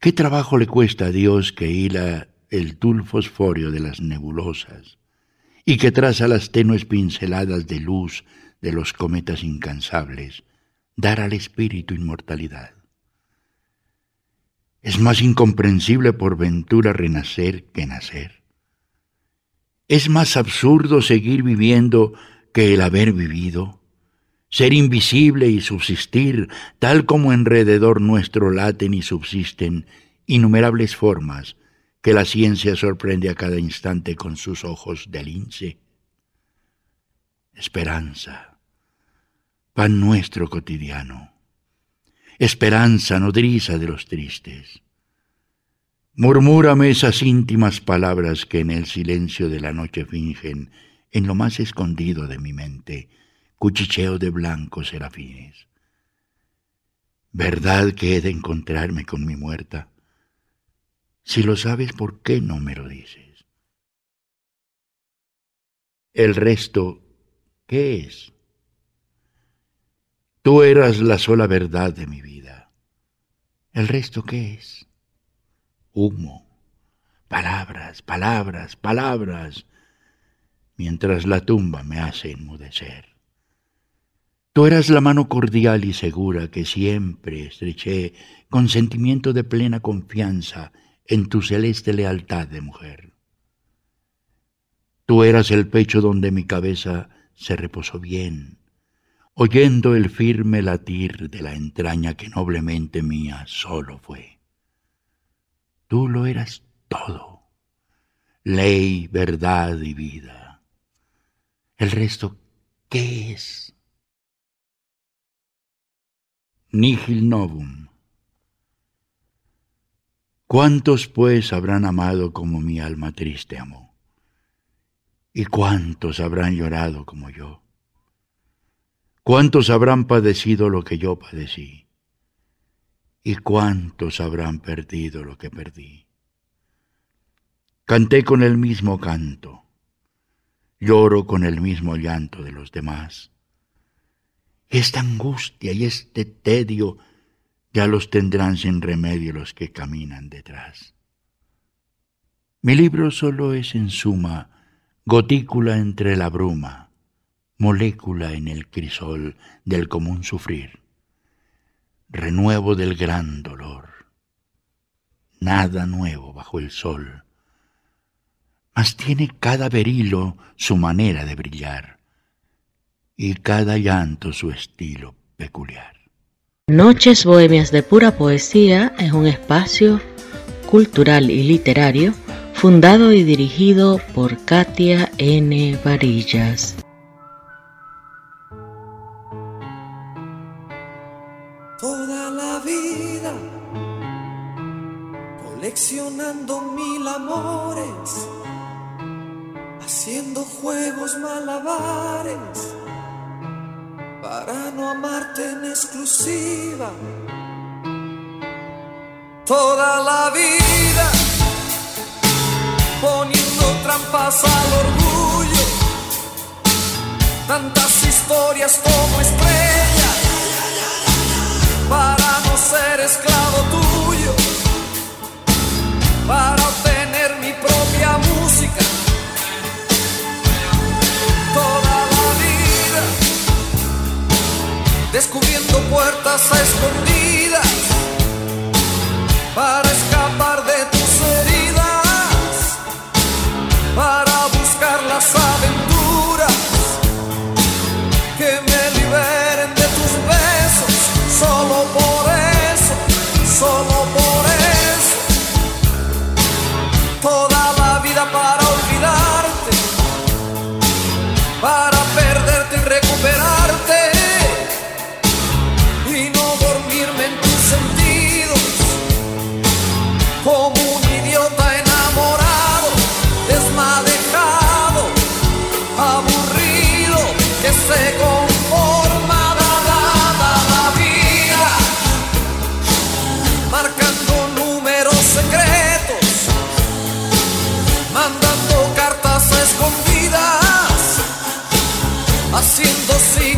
¿Qué trabajo le cuesta a Dios que hila el tul fosforio de las nebulosas y que traza las tenues pinceladas de luz de los cometas incansables, dar al espíritu inmortalidad. Es más incomprensible por ventura renacer que nacer. Es más absurdo seguir viviendo que el haber vivido, ser invisible y subsistir tal como enrededor nuestro laten y subsisten innumerables formas que la ciencia sorprende a cada instante con sus ojos de lince. Esperanza pan nuestro cotidiano, esperanza nodriza de los tristes. Murmúrame esas íntimas palabras que en el silencio de la noche fingen, en lo más escondido de mi mente, cuchicheo de blancos serafines. ¿Verdad que he de encontrarme con mi muerta? Si lo sabes, ¿por qué no me lo dices? El resto, ¿qué es? Tú eras la sola verdad de mi vida. ¿El resto qué es? Humo, palabras, palabras, palabras, mientras la tumba me hace enmudecer. Tú eras la mano cordial y segura que siempre estreché con sentimiento de plena confianza en tu celeste lealtad de mujer. Tú eras el pecho donde mi cabeza se reposó bien, oyendo el firme latir de la entraña que noblemente mía solo fue. Tú lo eras todo, ley, verdad y vida. El resto, ¿qué es? Nihil novum. ¿Cuántos pues habrán amado como mi alma triste amó? ¿Y cuántos habrán llorado como yo? ¿Cuántos habrán padecido lo que yo padecí? ¿Y cuántos habrán perdido lo que perdí? Canté con el mismo canto, lloro con el mismo llanto de los demás esta angustia y este tedio ya los tendrán sin remedio los que caminan detrás. Mi libro solo es en suma gotícula entre la bruma, molécula en el crisol del común sufrir, renuevo del gran dolor. Nada nuevo bajo el sol, mas tiene cada berilo su manera de brillar y cada llanto su estilo peculiar. Noches Bohemias de Pura Poesía es un espacio cultural y literario fundado y dirigido por Katia N. Varillas. Toda la vida coleccionando mil amores, haciendo juegos malabares para no amarte en exclusiva. Toda la vida poniendo trampas al orgullo, tantas historias como estrellas para no ser esclavo tuyo, para descubriendo puertas a escondidas para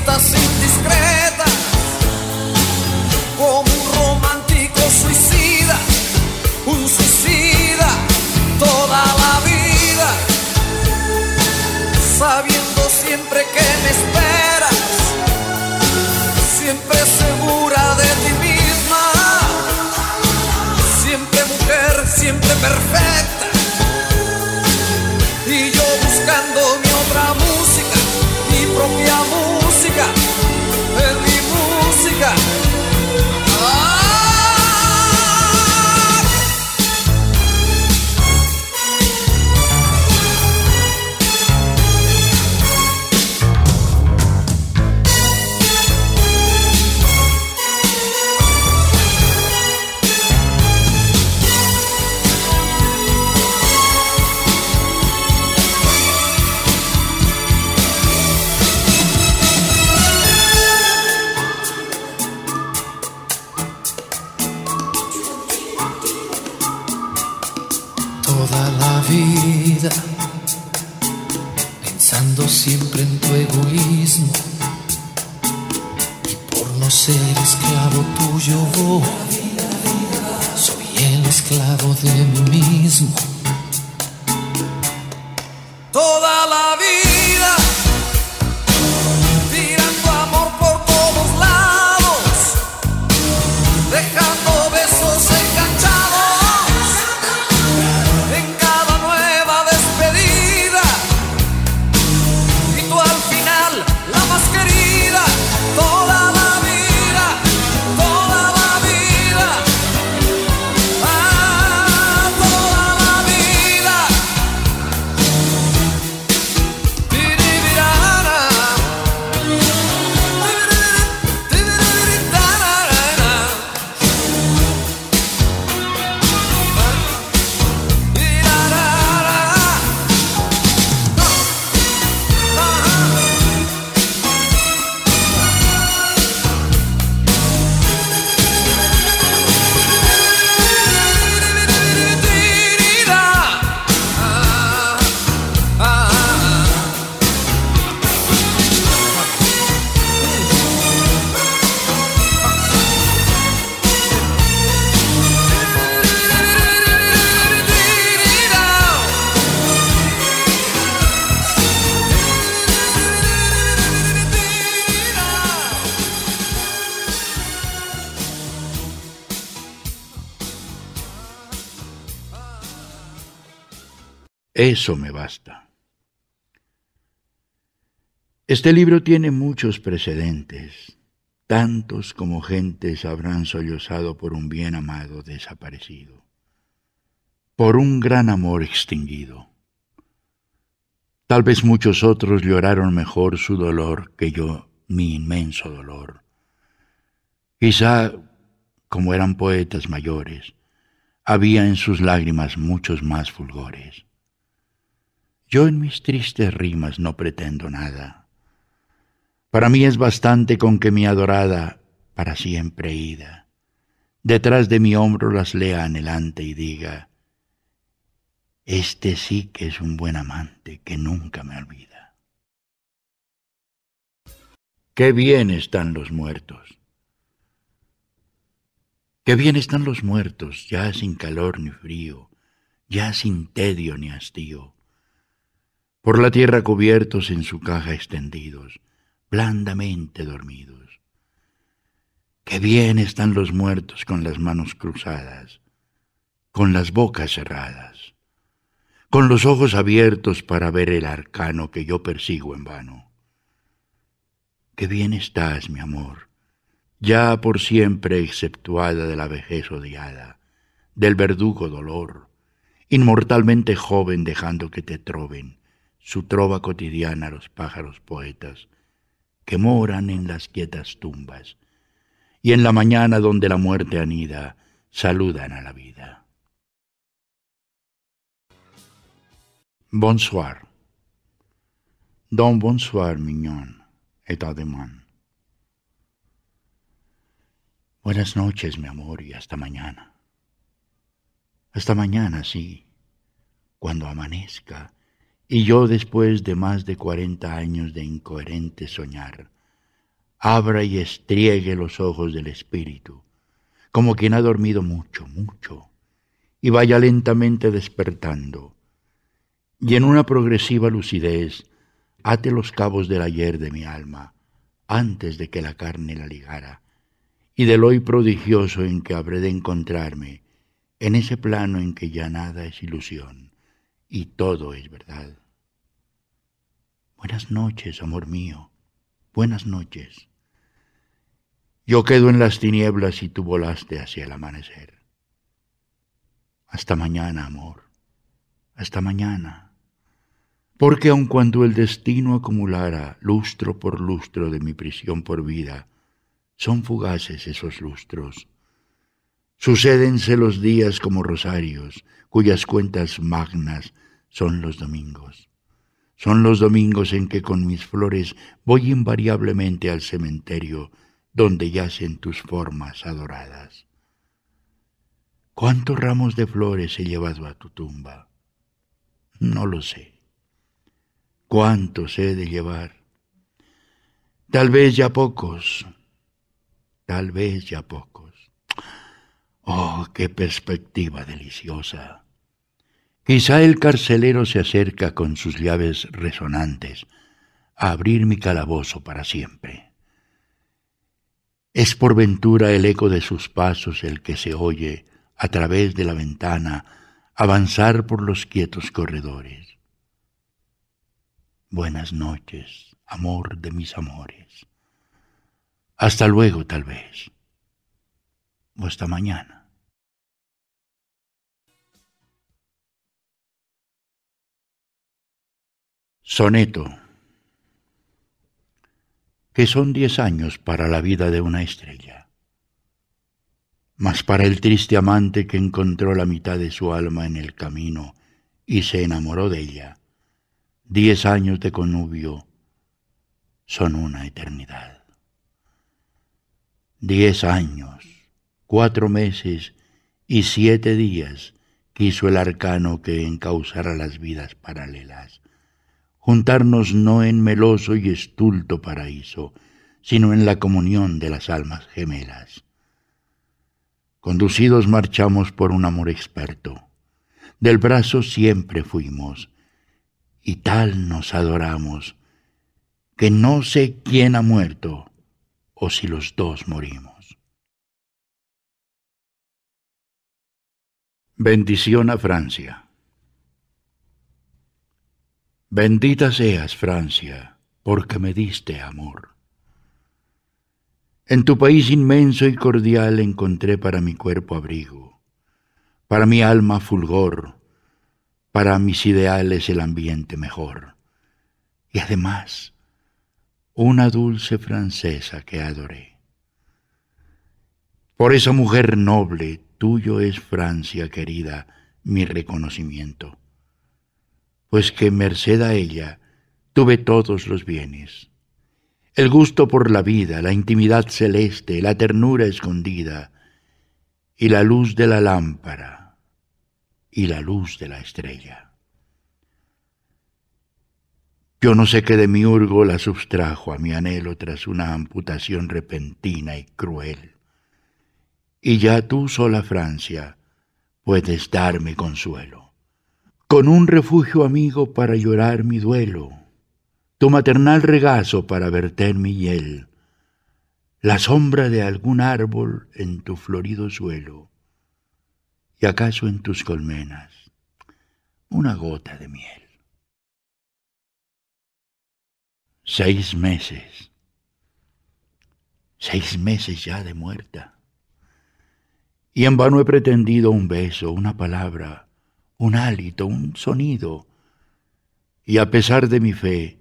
citas indiscretas, como un romántico suicida, un suicida toda la vida, sabiendo siempre que me esperas, siempre segura de ti misma, siempre mujer, siempre perfecta, esclavo de Eso me basta. Este libro tiene muchos precedentes, tantos como gentes habrán sollozado por un bien amado desaparecido, por un gran amor extinguido. Tal vez muchos otros lloraron mejor su dolor que yo mi inmenso dolor. Quizá, como eran poetas mayores, había en sus lágrimas muchos más fulgores. Yo en mis tristes rimas no pretendo nada. Para mí es bastante con que mi adorada, para siempre ida, detrás de mi hombro las lea anhelante y diga, este sí que es un buen amante que nunca me olvida. Qué bien están los muertos. Qué bien están los muertos, ya sin calor ni frío, ya sin tedio ni hastío por la tierra cubiertos en su caja extendidos, blandamente dormidos. Qué bien están los muertos con las manos cruzadas, con las bocas cerradas, con los ojos abiertos para ver el arcano que yo persigo en vano. Qué bien estás, mi amor, ya por siempre exceptuada de la vejez odiada, del verdugo dolor, inmortalmente joven dejando que te troben su trova cotidiana a los pájaros poetas que moran en las quietas tumbas y en la mañana donde la muerte anida saludan a la vida. Bonsoir. Don bonsoir, mignon, et ademán. Buenas noches, mi amor, y hasta mañana. Hasta mañana, sí, cuando amanezca y yo después de más de cuarenta años de incoherente soñar, abra y estriegue los ojos del espíritu, como quien ha dormido mucho, mucho, y vaya lentamente despertando, y en una progresiva lucidez ate los cabos del ayer de mi alma, antes de que la carne la ligara, y del hoy prodigioso en que habré de encontrarme, en ese plano en que ya nada es ilusión y todo es verdad. Buenas noches, amor mío, buenas noches. Yo quedo en las tinieblas y tú volaste hacia el amanecer. Hasta mañana, amor, hasta mañana. Porque aun cuando el destino acumulara lustro por lustro de mi prisión por vida, son fugaces esos lustros. Sucédense los días como rosarios, cuyas cuentas magnas son los domingos. Son los domingos en que con mis flores voy invariablemente al cementerio donde yacen tus formas adoradas. ¿Cuántos ramos de flores he llevado a tu tumba? No lo sé. ¿Cuántos he de llevar? Tal vez ya pocos, tal vez ya pocos. Oh, qué perspectiva deliciosa. Quizá el carcelero se acerca con sus llaves resonantes a abrir mi calabozo para siempre. Es por ventura el eco de sus pasos el que se oye a través de la ventana avanzar por los quietos corredores. Buenas noches, amor de mis amores. Hasta luego, tal vez. O hasta mañana. Soneto. Que son diez años para la vida de una estrella. Mas para el triste amante que encontró la mitad de su alma en el camino y se enamoró de ella, diez años de connubio son una eternidad. Diez años, cuatro meses y siete días quiso el arcano que encauzara las vidas paralelas, juntarnos no en meloso y estulto paraíso, sino en la comunión de las almas gemelas. Conducidos marchamos por un amor experto, del brazo siempre fuimos, y tal nos adoramos, que no sé quién ha muerto o si los dos morimos. Bendición a Francia. Bendita seas, Francia, porque me diste amor. En tu país inmenso y cordial encontré para mi cuerpo abrigo, para mi alma fulgor, para mis ideales el ambiente mejor. Y además, una dulce francesa que adoré. Por esa mujer noble, tuyo es Francia querida, mi reconocimiento, pues que merced a ella tuve todos los bienes, el gusto por la vida, la intimidad celeste, la ternura escondida, y la luz de la lámpara y la luz de la estrella. Yo no sé qué de mi urgo la sustrajo a mi anhelo tras una amputación repentina y cruel. Y ya tú sola Francia puedes darme consuelo, con un refugio amigo para llorar mi duelo, tu maternal regazo para verter mi hiel, la sombra de algún árbol en tu florido suelo, y acaso en tus colmenas una gota de miel. Seis meses, seis meses ya de muerta. Y en vano he pretendido un beso, una palabra, un hálito, un sonido. Y a pesar de mi fe,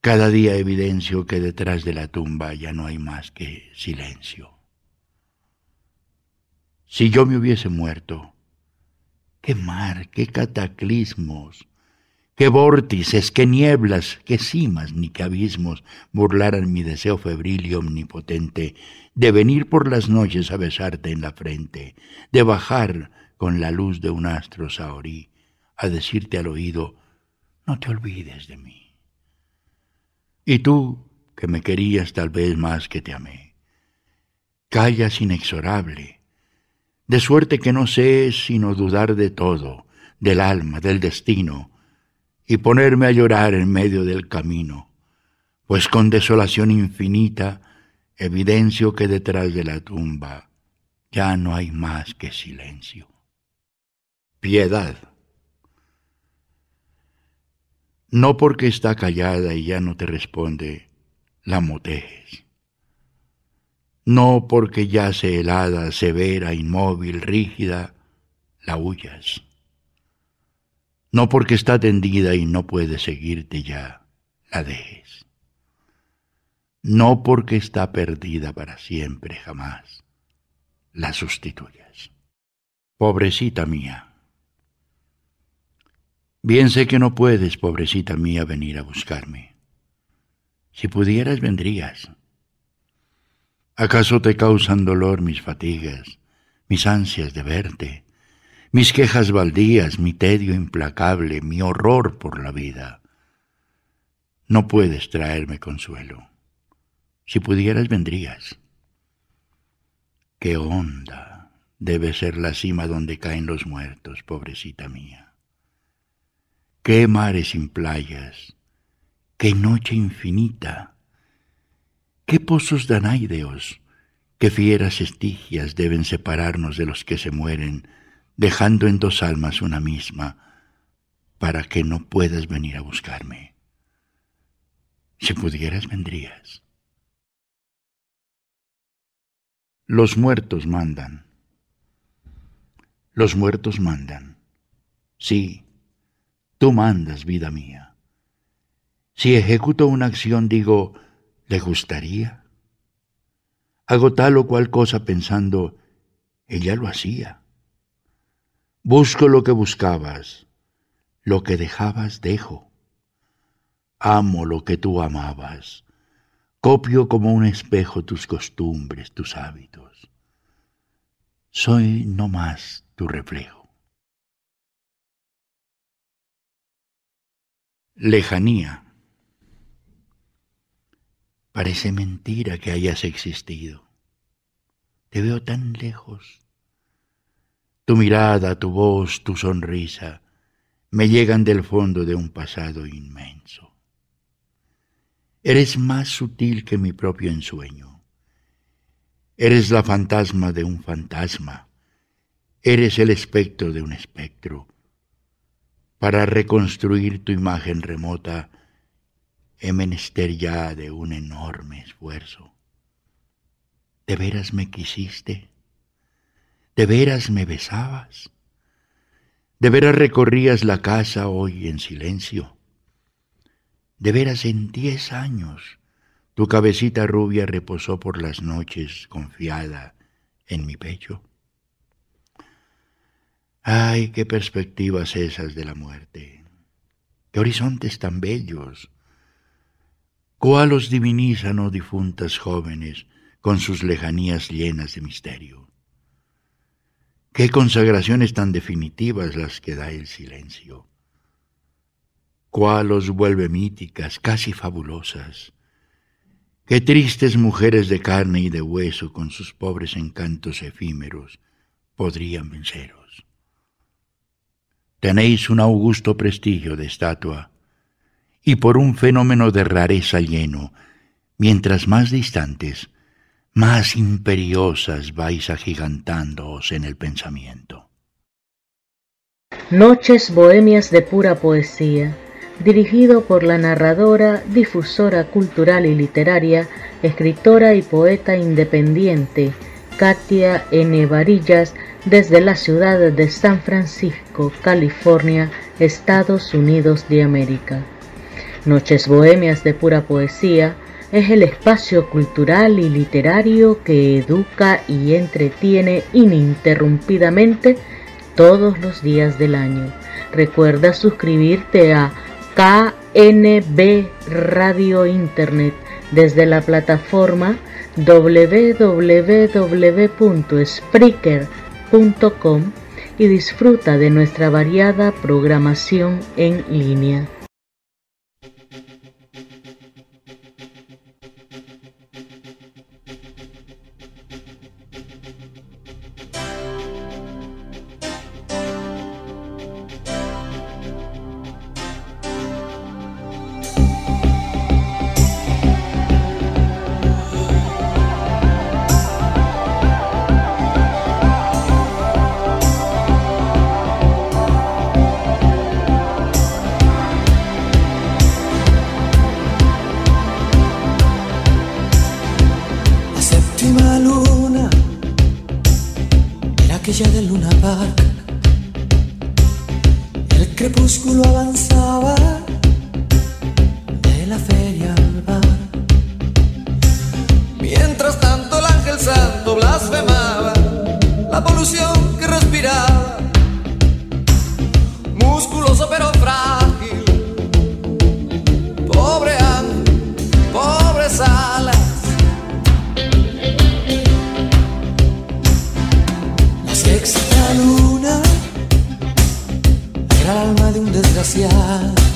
cada día evidencio que detrás de la tumba ya no hay más que silencio. Si yo me hubiese muerto, qué mar, qué cataclismos, qué vórtices, qué nieblas, qué cimas ni qué abismos burlaran mi deseo febril y omnipotente de venir por las noches a besarte en la frente, de bajar con la luz de un astro saorí a decirte al oído, no te olvides de mí. Y tú, que me querías tal vez más que te amé, callas inexorable, de suerte que no sé sino dudar de todo, del alma, del destino, y ponerme a llorar en medio del camino, pues con desolación infinita evidencio que detrás de la tumba ya no hay más que silencio. Piedad. No porque está callada y ya no te responde, la motejes no porque yace helada, severa, inmóvil, rígida, la huyas. No porque está tendida y no puede seguirte ya, la dejes. No porque está perdida para siempre, jamás, la sustituyas. Pobrecita mía. Bien sé que no puedes, pobrecita mía, venir a buscarme. Si pudieras, vendrías ¿Acaso te causan dolor mis fatigas, mis ansias de verte, mis quejas baldías, mi tedio implacable, mi horror por la vida? No puedes traerme consuelo. Si pudieras, vendrías. Qué honda debe ser la cima donde caen los muertos, pobrecita mía. Qué mares sin playas, qué noche infinita, qué pozos danaideos, qué fieras estigias deben separarnos de los que se mueren, dejando en dos almas una misma, para que no puedas venir a buscarme. Si pudieras, vendrías. Los muertos mandan. Los muertos mandan. Sí, tú mandas, vida mía. Si ejecuto una acción, digo, ¿le gustaría? Hago tal o cual cosa pensando, ella lo hacía. Busco lo que buscabas, lo que dejabas dejo. Amo lo que tú amabas Copio como un espejo tus costumbres, tus hábitos. Soy no más tu reflejo. Lejanía. Parece mentira que hayas existido. Te veo tan lejos. Tu mirada, tu voz, tu sonrisa me llegan del fondo de un pasado inmenso. Eres más sutil que mi propio ensueño. Eres la fantasma de un fantasma. Eres el espectro de un espectro. Para reconstruir tu imagen remota, he menester ya de un enorme esfuerzo. ¿De veras me quisiste? ¿De veras me besabas? ¿De veras recorrías la casa hoy en silencio? De veras en diez años tu cabecita rubia reposó por las noches confiada en mi pecho. Ay, qué perspectivas esas de la muerte, qué horizontes tan bellos. Cuál os divinizan, oh difuntas jóvenes, con sus lejanías llenas de misterio. Qué consagraciones tan definitivas las que da el silencio cuál los vuelve míticas, casi fabulosas. Qué tristes mujeres de carne y de hueso con sus pobres encantos efímeros podrían venceros. Tenéis un augusto prestigio de estatua, y por un fenómeno de rareza lleno, mientras más distantes, más imperiosas vais agigantándoos en el pensamiento. Noches bohemias de pura poesía dirigido por la narradora, difusora cultural y literaria, escritora y poeta independiente Katia N. Varillas desde la ciudad de San Francisco, California, Estados Unidos de América. Noches Bohemias de Pura Poesía es el espacio cultural y literario que educa y entretiene ininterrumpidamente todos los días del año. Recuerda suscribirte a KNB Radio Internet desde la plataforma www.spreaker.com y disfruta de nuestra variada programación en línea. Desgraciado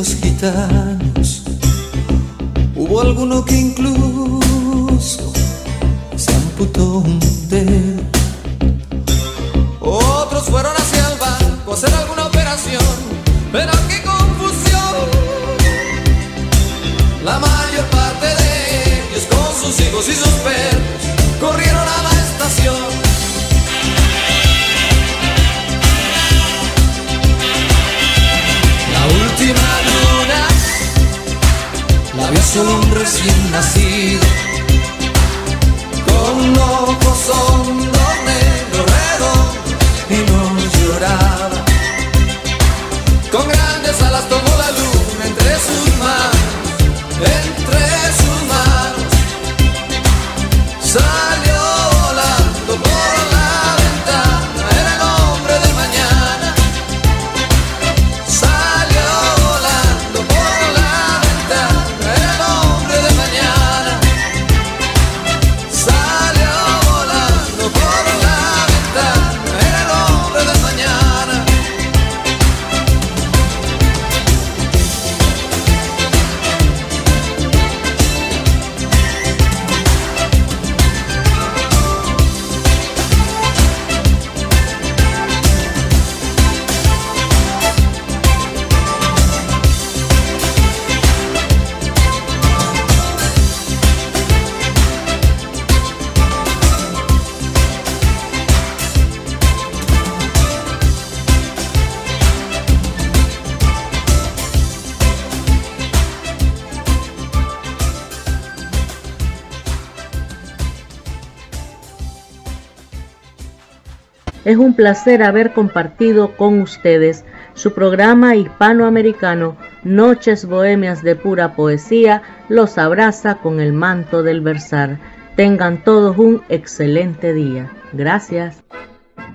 los gitanos. Hubo alguno que incluso Es un placer haber compartido con ustedes su programa hispanoamericano Noches Bohemias de Pura Poesía los abraza con el manto del versar. Tengan todos un excelente día. Gracias.